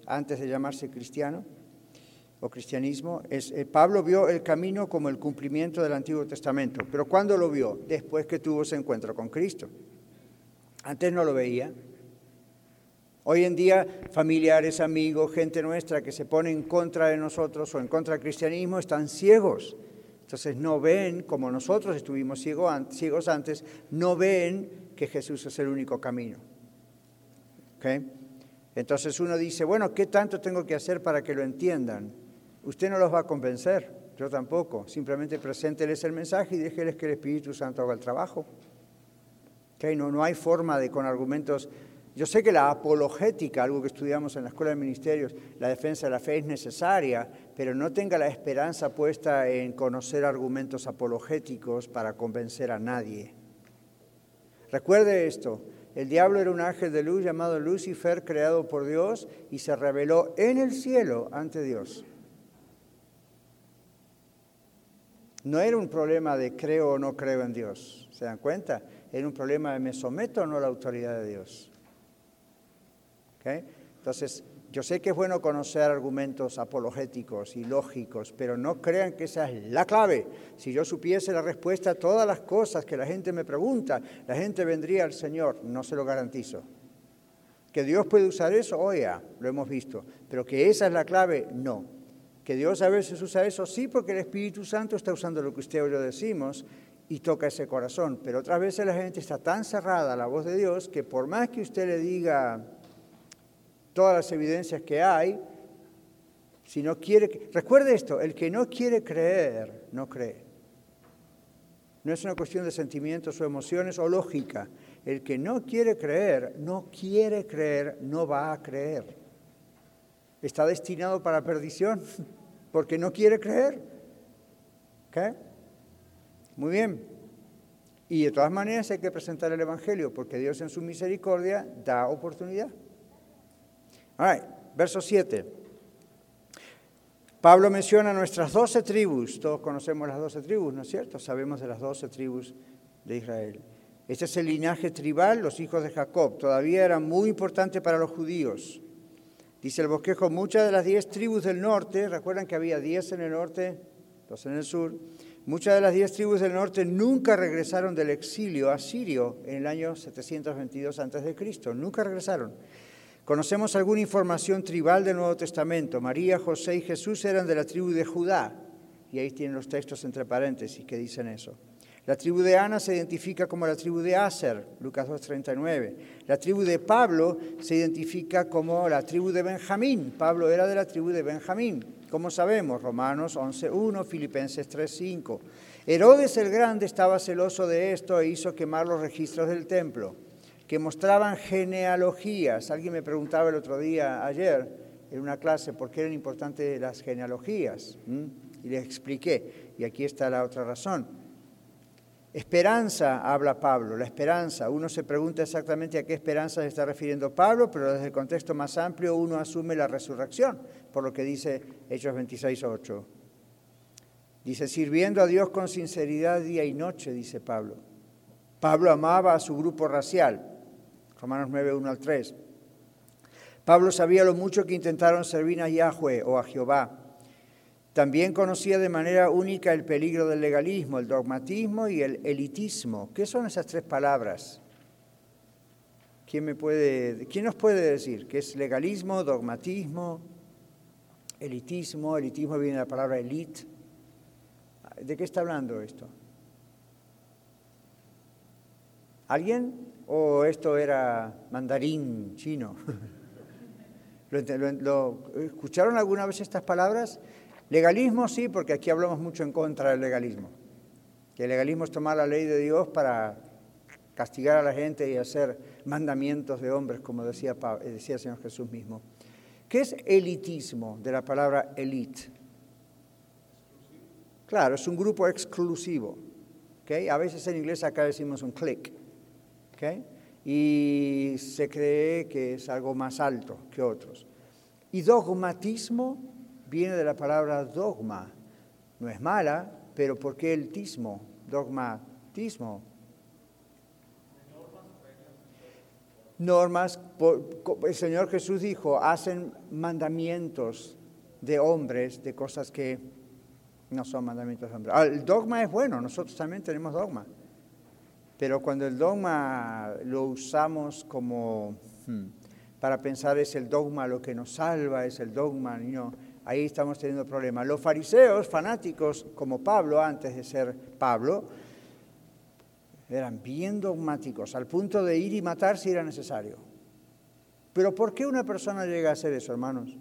Antes de llamarse cristiano o cristianismo. Es, eh, Pablo vio el camino como el cumplimiento del Antiguo Testamento. ¿Pero cuándo lo vio? Después que tuvo ese encuentro con Cristo. Antes no lo veía. Hoy en día, familiares, amigos, gente nuestra que se pone en contra de nosotros o en contra del cristianismo están ciegos. Entonces no ven, como nosotros estuvimos ciegos antes, no ven que Jesús es el único camino. Entonces uno dice, bueno, ¿qué tanto tengo que hacer para que lo entiendan? Usted no los va a convencer, yo tampoco. Simplemente presénteles el mensaje y déjeles que el Espíritu Santo haga el trabajo. No, no hay forma de con argumentos yo sé que la apologética, algo que estudiamos en la Escuela de Ministerios, la defensa de la fe es necesaria, pero no tenga la esperanza puesta en conocer argumentos apologéticos para convencer a nadie. Recuerde esto, el diablo era un ángel de luz llamado Lucifer, creado por Dios, y se reveló en el cielo ante Dios. No era un problema de creo o no creo en Dios, ¿se dan cuenta? Era un problema de me someto o no a la autoridad de Dios. Entonces, yo sé que es bueno conocer argumentos apologéticos y lógicos, pero no crean que esa es la clave. Si yo supiese la respuesta a todas las cosas que la gente me pregunta, la gente vendría al Señor, no se lo garantizo. Que Dios puede usar eso, oye, lo hemos visto, pero que esa es la clave, no. Que Dios a veces usa eso, sí, porque el Espíritu Santo está usando lo que usted y yo decimos y toca ese corazón, pero otras veces la gente está tan cerrada a la voz de Dios que por más que usted le diga todas las evidencias que hay, si no quiere, recuerde esto, el que no quiere creer, no cree. No es una cuestión de sentimientos o emociones o lógica. El que no quiere creer, no quiere creer, no va a creer. Está destinado para perdición porque no quiere creer. Muy bien. Y de todas maneras hay que presentar el Evangelio porque Dios en su misericordia da oportunidad. Verso 7. Pablo menciona nuestras doce tribus. Todos conocemos las doce tribus, ¿no es cierto? Sabemos de las doce tribus de Israel. Este es el linaje tribal, los hijos de Jacob. Todavía era muy importante para los judíos. Dice el bosquejo, muchas de las diez tribus del norte, recuerdan que había diez en el norte, dos en el sur, muchas de las diez tribus del norte nunca regresaron del exilio a Sirio en el año 722 a.C., nunca regresaron. Conocemos alguna información tribal del Nuevo Testamento. María, José y Jesús eran de la tribu de Judá, y ahí tienen los textos entre paréntesis que dicen eso. La tribu de Ana se identifica como la tribu de Aser, Lucas 2.39. La tribu de Pablo se identifica como la tribu de Benjamín. Pablo era de la tribu de Benjamín. Como sabemos, Romanos 11.1, Filipenses 3.5. Herodes el Grande estaba celoso de esto e hizo quemar los registros del templo, que mostraban genealogías. Alguien me preguntaba el otro día, ayer, en una clase, por qué eran importantes las genealogías. Y les expliqué. Y aquí está la otra razón Esperanza, habla Pablo, la esperanza. Uno se pregunta exactamente a qué esperanza se está refiriendo Pablo, pero desde el contexto más amplio uno asume la resurrección, por lo que dice Hechos 26, 8. Dice, sirviendo a Dios con sinceridad día y noche, dice Pablo. Pablo amaba a su grupo racial, Romanos 9, 1 al 3. Pablo sabía lo mucho que intentaron servir a Yahweh o a Jehová también conocía de manera única el peligro del legalismo, el dogmatismo y el elitismo. ¿Qué son esas tres palabras? ¿Quién, me puede, ¿Quién nos puede decir qué es legalismo, dogmatismo, elitismo? Elitismo viene de la palabra elite. ¿De qué está hablando esto? ¿Alguien? ¿O esto era mandarín chino? escucharon alguna vez estas palabras? Legalismo sí, porque aquí hablamos mucho en contra del legalismo. Que el legalismo es tomar la ley de Dios para castigar a la gente y hacer mandamientos de hombres, como decía, decía el Señor Jesús mismo. ¿Qué es elitismo de la palabra elite? Claro, es un grupo exclusivo. ¿okay? A veces en inglés acá decimos un click. ¿Okay? Y se cree que es algo más alto que otros. Y dogmatismo viene de la palabra dogma. No es mala, pero ¿por qué el tismo? Dogmatismo. Normas, el Señor Jesús dijo, hacen mandamientos de hombres, de cosas que no son mandamientos de hombres. Ah, el dogma es bueno, nosotros también tenemos dogma. Pero cuando el dogma lo usamos como hmm, para pensar es el dogma lo que nos salva, es el dogma, no, ahí estamos teniendo problemas. Los fariseos, fanáticos como Pablo, antes de ser Pablo, eran bien dogmáticos, al punto de ir y matar si era necesario. Pero ¿por qué una persona llega a hacer eso, hermanos?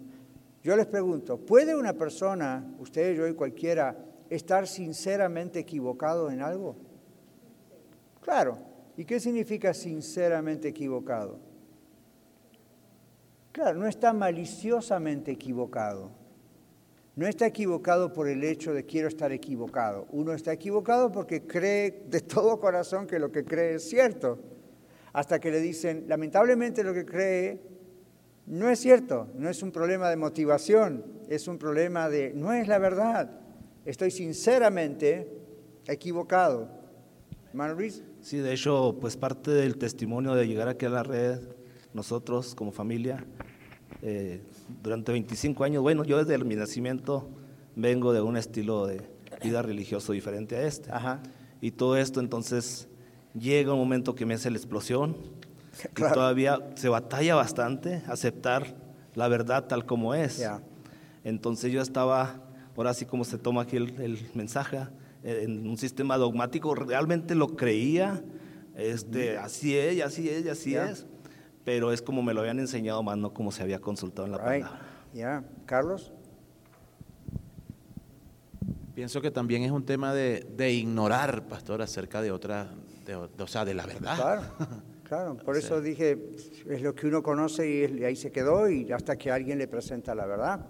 Yo les pregunto, ¿puede una persona, usted, yo y cualquiera, estar sinceramente equivocado en algo? Claro. ¿Y qué significa sinceramente equivocado? Claro, no está maliciosamente equivocado. No está equivocado por el hecho de quiero estar equivocado. Uno está equivocado porque cree de todo corazón que lo que cree es cierto. Hasta que le dicen, lamentablemente lo que cree no es cierto, no es un problema de motivación, es un problema de, no es la verdad. Estoy sinceramente equivocado. Hermano Luis. Sí, de hecho, pues parte del testimonio de llegar aquí a la red, nosotros como familia, eh, durante 25 años, bueno, yo desde mi nacimiento vengo de un estilo de vida religioso diferente a este. Y todo esto entonces llega un momento que me hace la explosión y todavía se batalla bastante aceptar la verdad tal como es. Entonces yo estaba, ahora sí como se toma aquí el, mensaje, en un sistema dogmático, realmente lo creía, este, así es, así es, así es, pero es como me lo habían enseñado más, no como se había consultado en la palabra. Ya, Carlos. Pienso que también es un tema de, ignorar, pastor, acerca de otra, o sea, de la verdad. Claro, claro. Por eso dije, es lo que uno conoce y, ahí se quedó y hasta que alguien le presenta la verdad.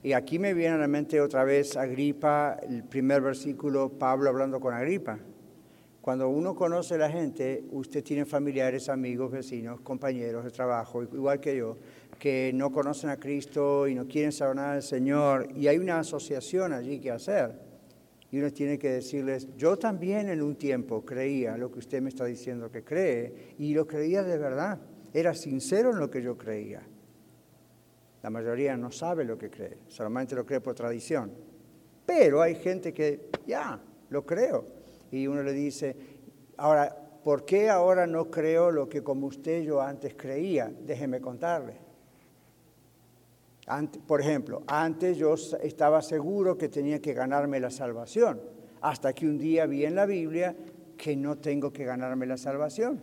Y aquí me viene a la mente otra vez Agripa, el primer versículo, Pablo hablando con Agripa. Cuando uno conoce a la gente, usted tiene familiares, amigos, vecinos, compañeros de trabajo, igual que yo, que no conocen a Cristo y no quieren saber nada del Señor, y hay una asociación allí que hacer. Y uno tiene que decirles, yo también en un tiempo creía lo que usted me está diciendo que cree, y lo creía de verdad, era sincero en lo que yo creía. La mayoría no sabe lo que cree, solamente lo cree por tradición. Pero hay gente que, ya, lo creo. Y uno le dice, ahora, ¿por qué ahora no creo lo que como usted yo antes creía? Déjeme contarle por ejemplo, antes yo estaba seguro que tenía que ganarme la salvación, hasta que un día vi en la Biblia que no tengo que ganarme la salvación,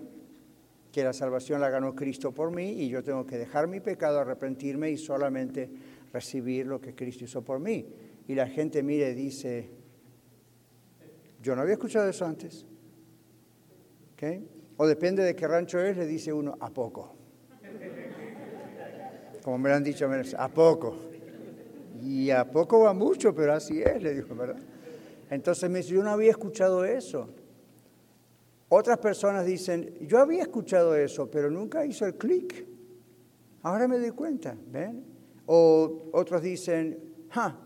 que la salvación la ganó Cristo por mí y yo tengo que dejar mi pecado, arrepentirme y solamente recibir lo que Cristo hizo por mí. Y la gente mire y dice, yo no había escuchado eso antes. O depende de qué rancho es, le dice uno, ¿a poco? como me lo han dicho, a poco. Y a poco va mucho, pero así es, le dijo, ¿verdad? Entonces me dice, yo no había escuchado eso. Otras personas dicen, yo había escuchado eso, pero nunca hizo el clic. Ahora me doy cuenta, ¿ven? O otros dicen, ja,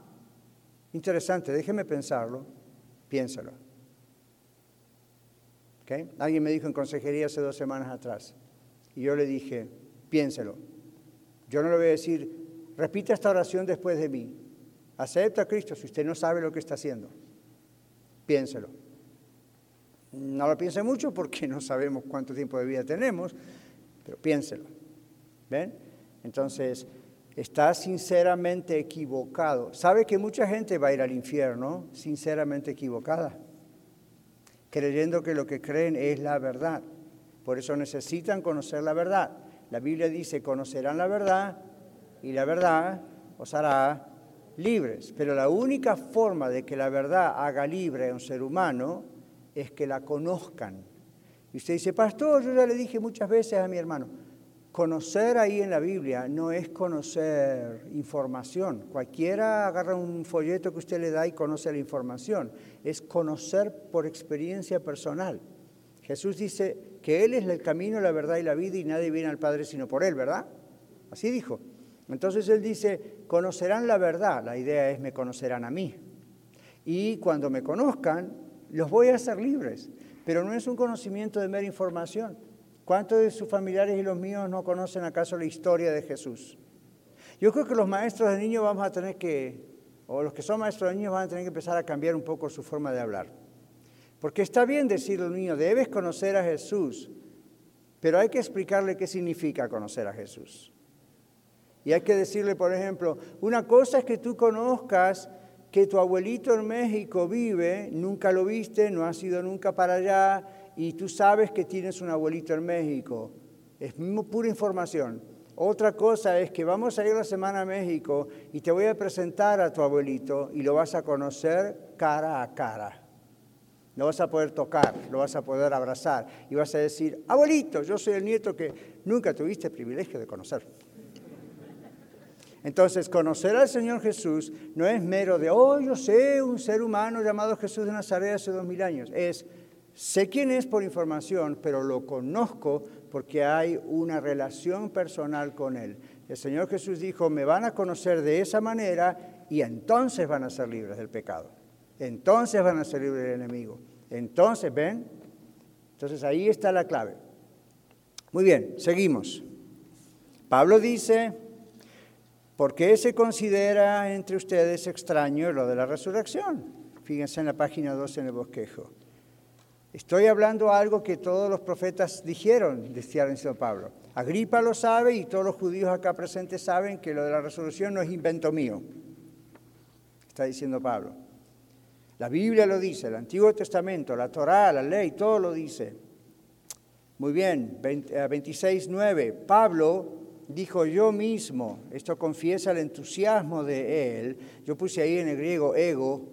interesante, déjeme pensarlo, piénsalo. ¿Okay? Alguien me dijo en consejería hace dos semanas atrás, y yo le dije, piénselo. Yo no le voy a decir, repita esta oración después de mí. Acepta a Cristo si usted no sabe lo que está haciendo. Piénselo. No lo piense mucho porque no sabemos cuánto tiempo de vida tenemos, pero piénselo. ¿Ven? Entonces, está sinceramente equivocado. ¿Sabe que mucha gente va a ir al infierno sinceramente equivocada? Creyendo que lo que creen es la verdad. Por eso necesitan conocer la verdad. La Biblia dice, conocerán la verdad y la verdad os hará libres. Pero la única forma de que la verdad haga libre a un ser humano es que la conozcan. Y usted dice, pastor, yo ya le dije muchas veces a mi hermano, conocer ahí en la Biblia no es conocer información. Cualquiera agarra un folleto que usted le da y conoce la información. Es conocer por experiencia personal. Jesús dice, que Él es el camino, la verdad y la vida y nadie viene al Padre sino por Él, ¿verdad? Así dijo. Entonces Él dice, conocerán la verdad, la idea es me conocerán a mí. Y cuando me conozcan, los voy a hacer libres. Pero no es un conocimiento de mera información. ¿Cuántos de sus familiares y los míos no conocen acaso la historia de Jesús? Yo creo que los maestros de niños vamos a tener que, o los que son maestros de niños van a tener que empezar a cambiar un poco su forma de hablar. Porque está bien decirle al niño, debes conocer a Jesús, pero hay que explicarle qué significa conocer a Jesús. Y hay que decirle, por ejemplo, una cosa es que tú conozcas que tu abuelito en México vive, nunca lo viste, no has ido nunca para allá, y tú sabes que tienes un abuelito en México. Es pura información. Otra cosa es que vamos a ir la semana a México y te voy a presentar a tu abuelito y lo vas a conocer cara a cara. Lo vas a poder tocar, lo vas a poder abrazar y vas a decir, abuelito, yo soy el nieto que nunca tuviste el privilegio de conocer. Entonces, conocer al Señor Jesús no es mero de, oh, yo sé un ser humano llamado Jesús de Nazaret hace dos mil años. Es, sé quién es por información, pero lo conozco porque hay una relación personal con Él. El Señor Jesús dijo, me van a conocer de esa manera y entonces van a ser libres del pecado. Entonces van a ser libres del enemigo. Entonces, ¿ven? Entonces ahí está la clave. Muy bien, seguimos. Pablo dice, ¿por qué se considera entre ustedes extraño lo de la resurrección? Fíjense en la página 2 en el bosquejo. Estoy hablando algo que todos los profetas dijeron, decía el Pablo. Agripa lo sabe y todos los judíos acá presentes saben que lo de la resurrección no es invento mío. Está diciendo Pablo. La Biblia lo dice, el Antiguo Testamento, la Torá, la ley, todo lo dice. Muy bien, 26.9. Eh, Pablo dijo yo mismo, esto confiesa el entusiasmo de él. Yo puse ahí en el griego ego,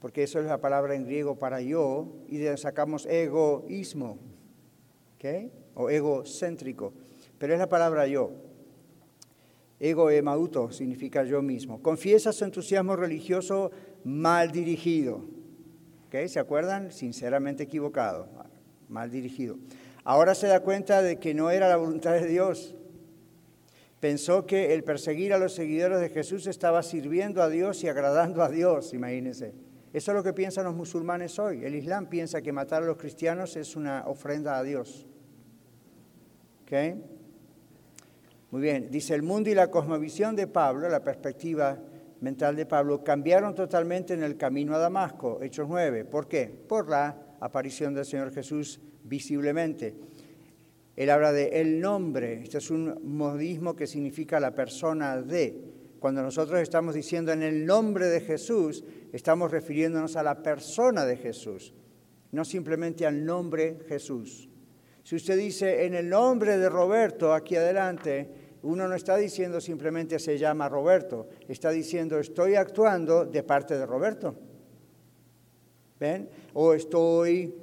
porque eso es la palabra en griego para yo, y sacamos egoísmo, ¿ok? O egocéntrico, pero es la palabra yo. Ego emauto significa yo mismo. Confiesa su entusiasmo religioso mal dirigido. ¿ok? ¿Se acuerdan? Sinceramente equivocado, mal dirigido. Ahora se da cuenta de que no era la voluntad de Dios. Pensó que el perseguir a los seguidores de Jesús estaba sirviendo a Dios y agradando a Dios, imagínense. Eso es lo que piensan los musulmanes hoy. El Islam piensa que matar a los cristianos es una ofrenda a Dios. ¿Ok? Muy bien, dice el mundo y la cosmovisión de Pablo, la perspectiva mental de Pablo, cambiaron totalmente en el camino a Damasco, Hechos 9. ¿Por qué? Por la aparición del Señor Jesús visiblemente. Él habla de el nombre, este es un modismo que significa la persona de. Cuando nosotros estamos diciendo en el nombre de Jesús, estamos refiriéndonos a la persona de Jesús, no simplemente al nombre Jesús. Si usted dice en el nombre de Roberto aquí adelante, uno no está diciendo simplemente se llama Roberto, está diciendo estoy actuando de parte de Roberto. ¿Ven? O estoy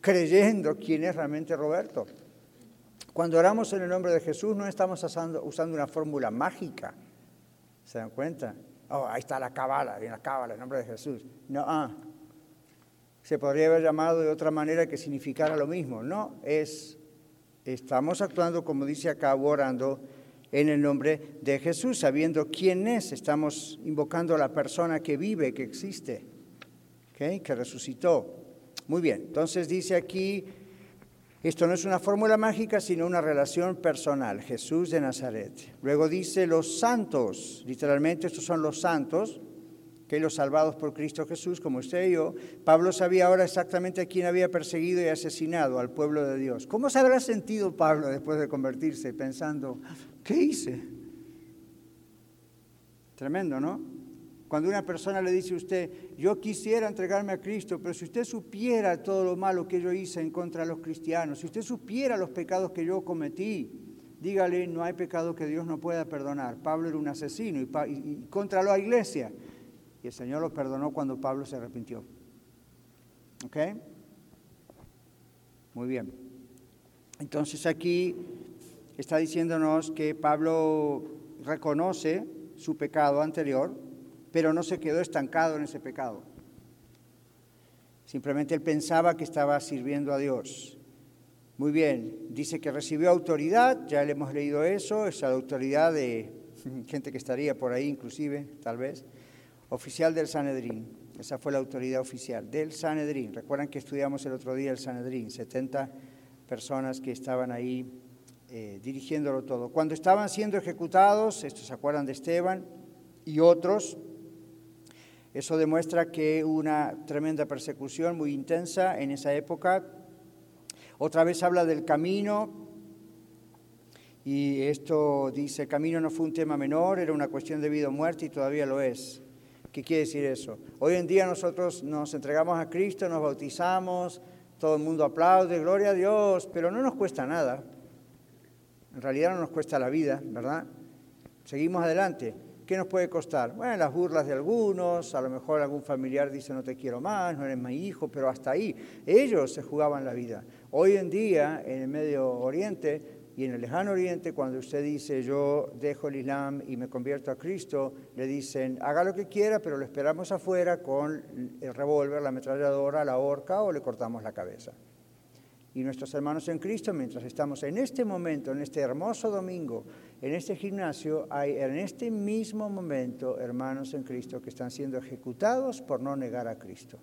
creyendo quién es realmente Roberto. Cuando oramos en el nombre de Jesús no estamos usando, una fórmula mágica. ¿Se dan cuenta? Oh, ahí está la cábala, en la cábala, en nombre de Jesús. No, ah. Se podría haber llamado de otra manera que significara lo mismo. No, es, estamos actuando, como dice acá, orando en el nombre de Jesús, sabiendo quién es. Estamos invocando a la persona que vive, que existe, que resucitó. Muy bien, entonces dice aquí esto no es una fórmula mágica, sino una relación personal. Jesús de Nazaret. Luego dice los santos, literalmente estos son los santos, que los salvados por Cristo Jesús, como usted y yo. Pablo sabía ahora exactamente a quién había perseguido y asesinado al pueblo de Dios. ¿Cómo se habrá sentido Pablo después de convertirse pensando, ¿qué hice? Tremendo, ¿no? Cuando una persona le dice a usted, yo quisiera entregarme a Cristo, pero si usted supiera todo lo malo que yo hice en contra de los cristianos, si usted supiera los pecados que yo cometí, dígale, no hay pecado que Dios no pueda perdonar. Pablo era un asesino y, contra la iglesia. Y el Señor lo perdonó cuando Pablo se arrepintió. ¿Ok? Muy bien. Entonces aquí está diciéndonos que Pablo reconoce su pecado anterior, pero no se quedó estancado en ese pecado. Simplemente él pensaba que estaba sirviendo a Dios. Muy bien, dice que recibió autoridad, ya le hemos leído eso, esa autoridad de gente que estaría por ahí inclusive, tal vez, oficial del Sanedrín. Esa fue la autoridad oficial del Sanedrín. Recuerdan que estudiamos el otro día el Sanedrín, 70 personas que estaban ahí eh, dirigiéndolo todo. Cuando estaban siendo ejecutados, estos se acuerdan de Esteban y otros, eso demuestra que una tremenda persecución muy intensa en esa época. Otra vez habla del camino, y esto dice, camino no fue un tema menor, era una cuestión de vida o muerte y todavía lo es. ¿Qué quiere decir eso? Hoy en día nosotros nos entregamos a Cristo, nos bautizamos, todo el mundo aplaude, gloria a Dios, pero no nos cuesta nada. En realidad no nos cuesta la vida, ¿verdad? Seguimos adelante. ¿Qué nos puede costar? Bueno, las burlas de algunos, a lo mejor algún familiar dice no te quiero más, no eres mi hijo, pero hasta ahí. Ellos se jugaban la vida. Hoy en día, en el Medio Oriente y en el Lejano Oriente, cuando usted dice yo dejo el Islam y me convierto a Cristo, le dicen haga lo que quiera, pero lo esperamos afuera con el revólver, la ametralladora, la horca o le cortamos la cabeza. Y nuestros hermanos en Cristo, mientras estamos en este momento, en este hermoso domingo, en este gimnasio, hay en este mismo momento hermanos en Cristo que están siendo ejecutados por no negar a Cristo.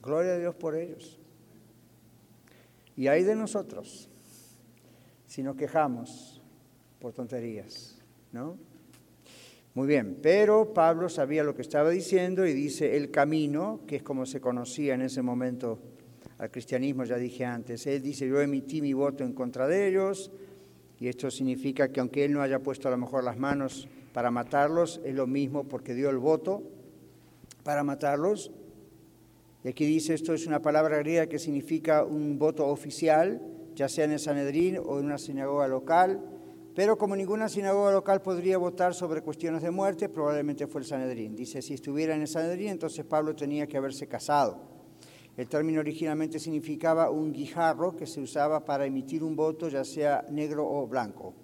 Gloria a Dios por ellos. Y hay de nosotros si nos quejamos por tonterías, ¿no? Muy bien, pero Pablo sabía lo que estaba diciendo y dice el camino, que es como se conocía en ese momento al cristianismo, ya dije antes. Él dice, yo emití mi voto en contra de ellos, y esto significa que aunque él no haya puesto a lo mejor las manos para matarlos, es lo mismo porque dio el voto para matarlos. Y aquí dice, esto es una palabra griega que significa un voto oficial, ya sea en el Sanedrín o en una sinagoga local, pero como ninguna sinagoga local podría votar sobre cuestiones de muerte, probablemente fue el Sanedrín. Dice, si estuviera en el Sanedrín, entonces Pablo tenía que haberse casado. El término originalmente significaba un guijarro que se usaba para emitir un voto, ya sea negro o blanco.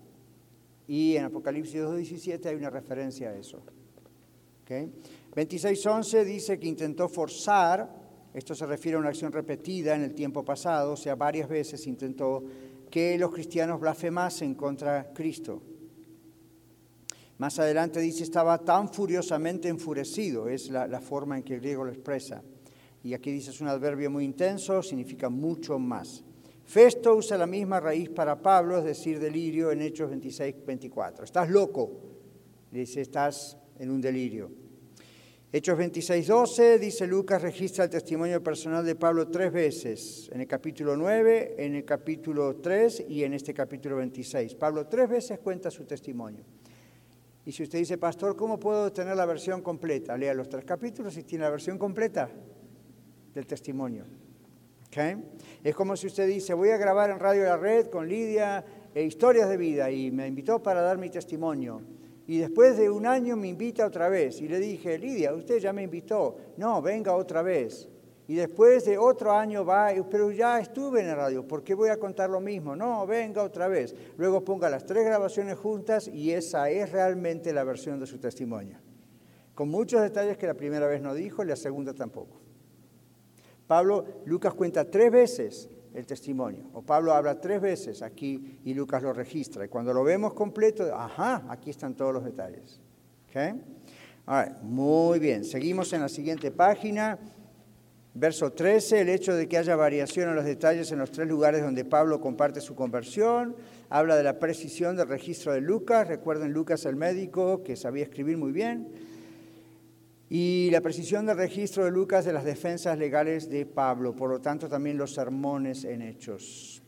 Y en Apocalipsis 2.17 hay una referencia a eso. ¿Okay? 26.11 dice que intentó forzar, esto se refiere a una acción repetida en el tiempo pasado, o sea, varias veces intentó que los cristianos blasfemasen contra Cristo. Más adelante dice, estaba tan furiosamente enfurecido, es la, la forma en que el griego lo expresa y aquí dice es un adverbio muy intenso, significa mucho más. Festo usa la misma raíz para Pablo, es decir, delirio en Hechos 26, 24. Estás loco, dice, estás en un delirio. Hechos 26, 12, dice Lucas, registra el testimonio personal de Pablo tres veces, en el capítulo 9, en el capítulo 3 y en este capítulo 26. Pablo tres veces cuenta su testimonio. Y si usted dice, pastor, ¿cómo puedo tener la versión completa? Lea los tres capítulos y tiene la versión completa del testimonio. Es como si usted dice, voy a grabar en Radio La Red con Lidia e historias de vida y me invitó para dar mi testimonio. Y después de un año me invita otra vez y le dije, Lidia, usted ya me invitó. No, venga otra vez. Y después de otro año va, pero ya estuve en la radio, ¿por qué voy a contar lo mismo? No, venga otra vez. Luego ponga las tres grabaciones juntas y esa es realmente la versión de su testimonio. Con muchos detalles que la primera vez no dijo y la segunda tampoco. Pablo, Lucas cuenta tres veces el testimonio, o Pablo habla tres veces aquí y Lucas lo registra. Y cuando lo vemos completo, ajá, aquí están todos los detalles. muy bien, seguimos en la siguiente página. Verso 13, el hecho de que haya variación en los detalles en los tres lugares donde Pablo comparte su conversión, habla de la precisión del registro de Lucas, recuerden Lucas el médico que sabía escribir muy bien, y la precisión del registro de Lucas de las defensas legales de Pablo, por lo tanto también los sermones en hechos.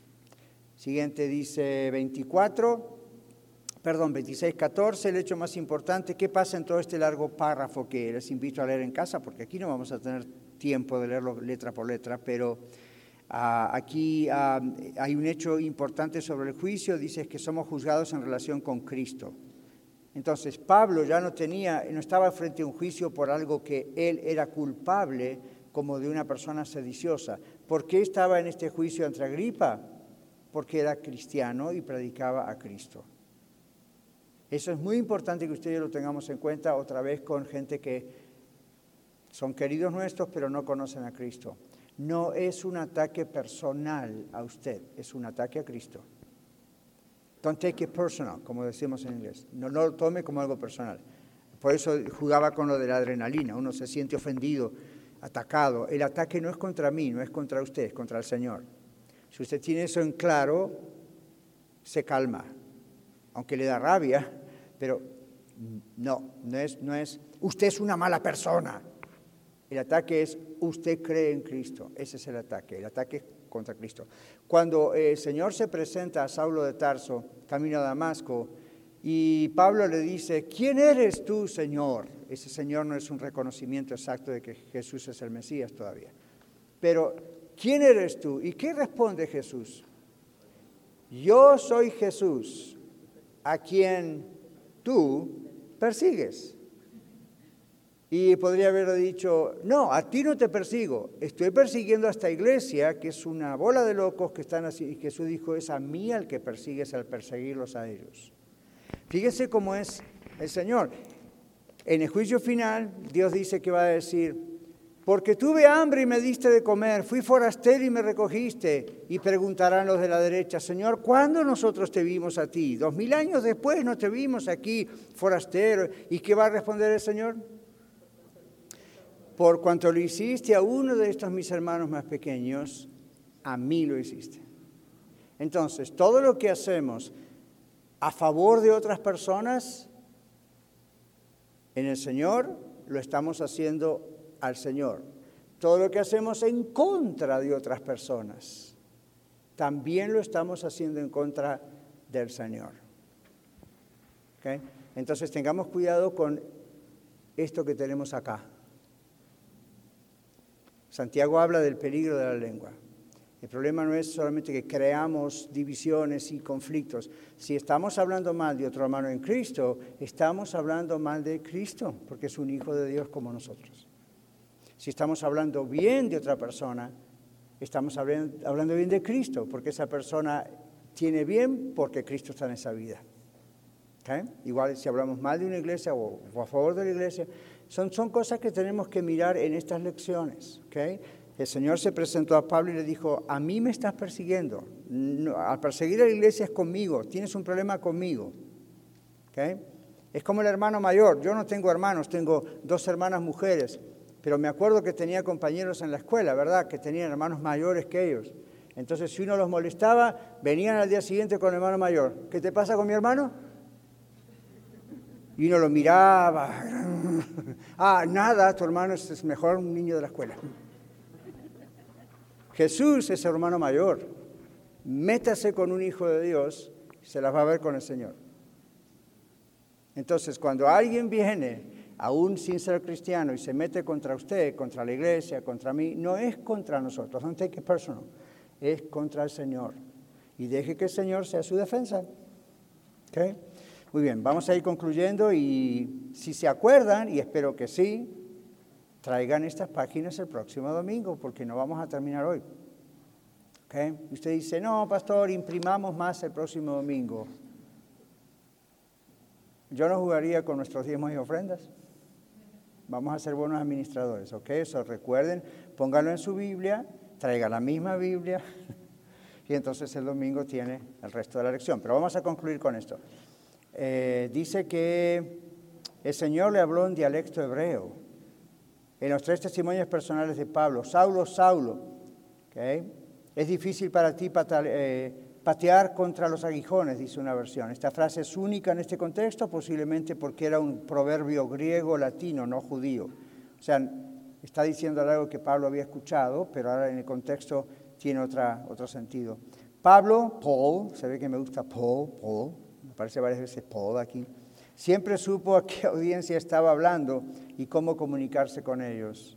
Siguiente dice 24, perdón, 26, 14, el hecho más importante, ¿qué pasa en todo este largo párrafo que les invito a leer en casa? Porque aquí no vamos a tener tiempo de leerlo letra por letra, pero ah, aquí ah, hay un hecho importante sobre el juicio, dice que somos juzgados en relación con Cristo. Entonces Pablo ya no tenía, no estaba frente a un juicio por algo que él era culpable como de una persona sediciosa. ¿Por qué estaba en este juicio ante Agripa? Porque era cristiano y predicaba a Cristo. Eso es muy importante que ustedes lo tengamos en cuenta otra vez con gente que son queridos nuestros pero no conocen a Cristo. No es un ataque personal a usted, es un ataque a Cristo. Don't take it personal, como decimos en inglés. No, lo tome como algo personal. Por eso jugaba con lo de la adrenalina. Uno se siente ofendido, atacado. El ataque no es contra mí, no es contra usted, es contra el Señor. Si usted tiene eso en claro, se calma. Aunque le da rabia, pero no, no es, no es, usted es una mala persona. El ataque es, usted cree en Cristo. Ese es el ataque. El ataque es contra Cristo. Cuando el Señor se presenta a Saulo de Tarso, camino a Damasco, y Pablo le dice, ¿quién eres tú, Señor? Ese Señor no es un reconocimiento exacto de que Jesús es el Mesías todavía. Pero, ¿quién eres tú? ¿Y qué responde Jesús? Yo soy Jesús, a quien tú persigues. Y podría haber dicho, no, a ti no te persigo, estoy persiguiendo a esta iglesia, que es una bola de locos que están así. Y Jesús dijo, es a mí al que persigues al perseguirlos a ellos. Fíjese cómo es el Señor. En el juicio final, Dios dice que va a decir, Porque tuve hambre y me diste de comer, fui forastero y me recogiste. Y preguntarán los de la derecha, Señor, ¿cuándo nosotros te vimos a ti? Dos mil años después no te vimos aquí, forastero. ¿Y qué va a responder el Señor? Por cuanto lo hiciste a uno de estos mis hermanos más pequeños, a mí lo hiciste. Entonces, todo lo que hacemos a favor de otras personas, en el Señor lo estamos haciendo al Señor. Todo lo que hacemos en contra de otras personas, también lo estamos haciendo en contra del Señor. Entonces tengamos cuidado con esto que tenemos acá. Santiago habla del peligro de la lengua. El problema no es solamente que creamos divisiones y conflictos. Si estamos hablando mal de otro hermano en Cristo, estamos hablando mal de Cristo, porque es un hijo de Dios como nosotros. Si estamos hablando bien de otra persona, estamos hablando bien de Cristo, porque esa persona tiene bien porque Cristo está en esa vida. Igual si hablamos mal de una iglesia o, a favor de la iglesia, son, son cosas que tenemos que mirar en estas lecciones. El Señor se presentó a Pablo y le dijo, a mí me estás persiguiendo, al perseguir a la iglesia es conmigo, tienes un problema conmigo. Es como el hermano mayor, yo no tengo hermanos, tengo dos hermanas mujeres pero me acuerdo que tenía compañeros en la escuela, ¿verdad? Que tenían hermanos mayores que ellos. Entonces, si uno los molestaba, venían al día siguiente con el hermano mayor. ¿Qué te pasa con mi hermano? Y uno lo miraba. ah, nada, tu hermano es mejor un niño de la escuela. Jesús es hermano mayor. Métase con un hijo de Dios, se las va a ver con el Señor. Entonces, cuando alguien viene aún sin ser cristiano, y se mete contra usted, contra la iglesia, contra mí, no es contra nosotros, don't take personal, es contra el Señor. Y deje que el Señor sea su defensa. ¿Okay? Muy bien, vamos a ir concluyendo y si se acuerdan, y espero que sí, traigan estas páginas el próximo domingo, porque no vamos a terminar hoy. ¿Okay? Usted dice, no, pastor, imprimamos más el próximo domingo. Yo no jugaría con nuestros diezmos y ofrendas. Vamos a ser buenos administradores, ¿ok? Eso recuerden, pónganlo en su Biblia, traiga la misma Biblia y entonces el domingo tiene el resto de la lección. Pero vamos a concluir con esto. Eh, dice que el Señor le habló en dialecto hebreo. En los tres testimonios personales de Pablo, Saulo, Saulo, ¿okay? es difícil para ti eh, patear contra los aguijones, dice una versión. Esta frase es única en este contexto, posiblemente porque era un proverbio griego latino, no judío. O sea, está diciendo algo que Pablo había escuchado, pero ahora en el contexto tiene otra, otro sentido. Pablo, Paul, se ve que me gusta Paul, Paul, me parece varias veces Paul aquí, siempre supo a qué audiencia estaba hablando y cómo comunicarse con ellos.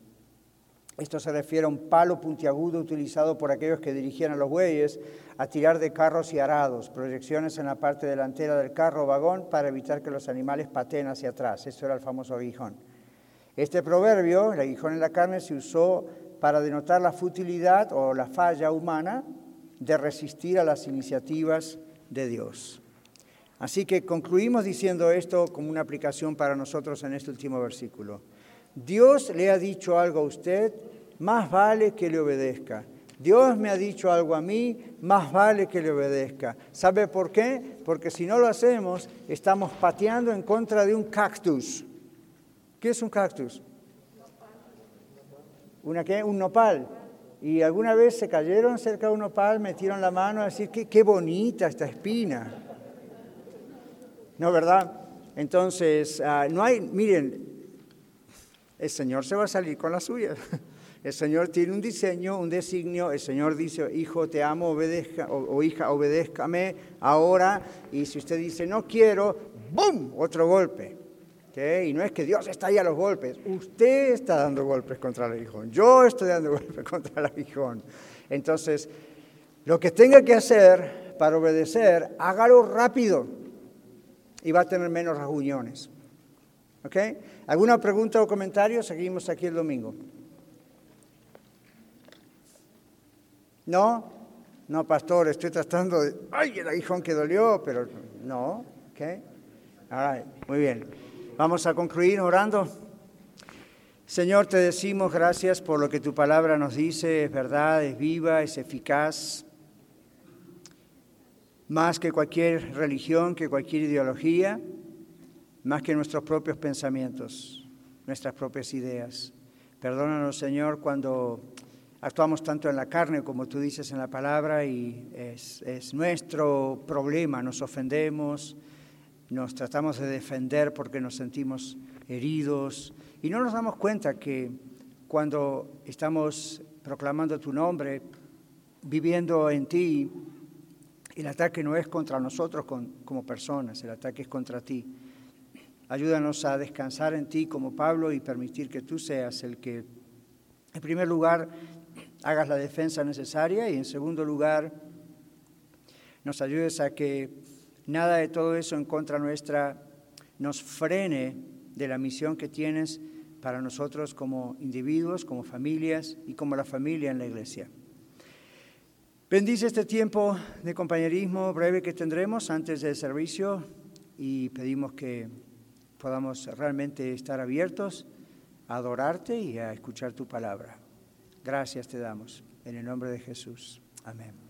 Esto se refiere a un palo puntiagudo utilizado por aquellos que dirigían a los bueyes a tirar de carros y arados, proyecciones en la parte delantera del carro o vagón para evitar que los animales pateen hacia atrás. Eso era el famoso aguijón. Este proverbio, el aguijón en la carne, se usó para denotar la futilidad o la falla humana de resistir a las iniciativas de Dios. Así que concluimos diciendo esto como una aplicación para nosotros en este último versículo. Dios le ha dicho algo a usted, más vale que le obedezca. Dios me ha dicho algo a mí, más vale que le obedezca. ¿Sabe por qué? Porque si no lo hacemos, estamos pateando en contra de un cactus. ¿Qué es un cactus? ¿Una qué? Un nopal. Y alguna vez se cayeron cerca de un nopal, metieron la mano a decir, qué, qué bonita esta espina. ¿No, verdad? Entonces, ah, no hay, miren, el Señor se va a salir con la suya. El Señor tiene un diseño, un designio. El Señor dice, hijo, te amo, obedezca, o, hija, obedézcame ahora. Y si usted dice, no quiero, ¡bum! Otro golpe. Y no es que Dios está ahí a los golpes. Usted está dando golpes contra el aguijón. Yo estoy dando golpes contra el aguijón. Entonces, lo que tenga que hacer para obedecer, hágalo rápido. Y va a tener menos reuniones. ¿Alguna pregunta o comentario? Seguimos aquí el domingo. ¿No? No, pastor, estoy tratando de... ¡Ay, el aguijón que dolió! Pero no, ¿ok? Muy bien. Vamos a concluir orando. Señor, te decimos gracias por lo que tu palabra nos dice, es verdad, es viva, es eficaz, más que cualquier religión, que cualquier ideología, más que nuestros propios pensamientos, nuestras propias ideas. Perdónanos, Señor, cuando actuamos tanto en la carne como tú dices en la palabra y es, es nuestro problema, nos ofendemos, nos tratamos de defender porque nos sentimos heridos y no nos damos cuenta que cuando estamos proclamando tu nombre, viviendo en ti, el ataque no es contra nosotros como personas, el ataque es contra ti. Ayúdanos a descansar en ti como Pablo y permitir que tú seas el que, en primer lugar, hagas la defensa necesaria y en segundo lugar, nos ayudes a que nada de todo eso en contra nuestra nos frene de la misión que tienes para nosotros como individuos, como familias y como la familia en la iglesia. Bendice este tiempo de compañerismo breve que tendremos antes del servicio y pedimos que podamos realmente estar abiertos a adorarte y a escuchar tu palabra. Gracias te damos. En el nombre de Jesús. Amén.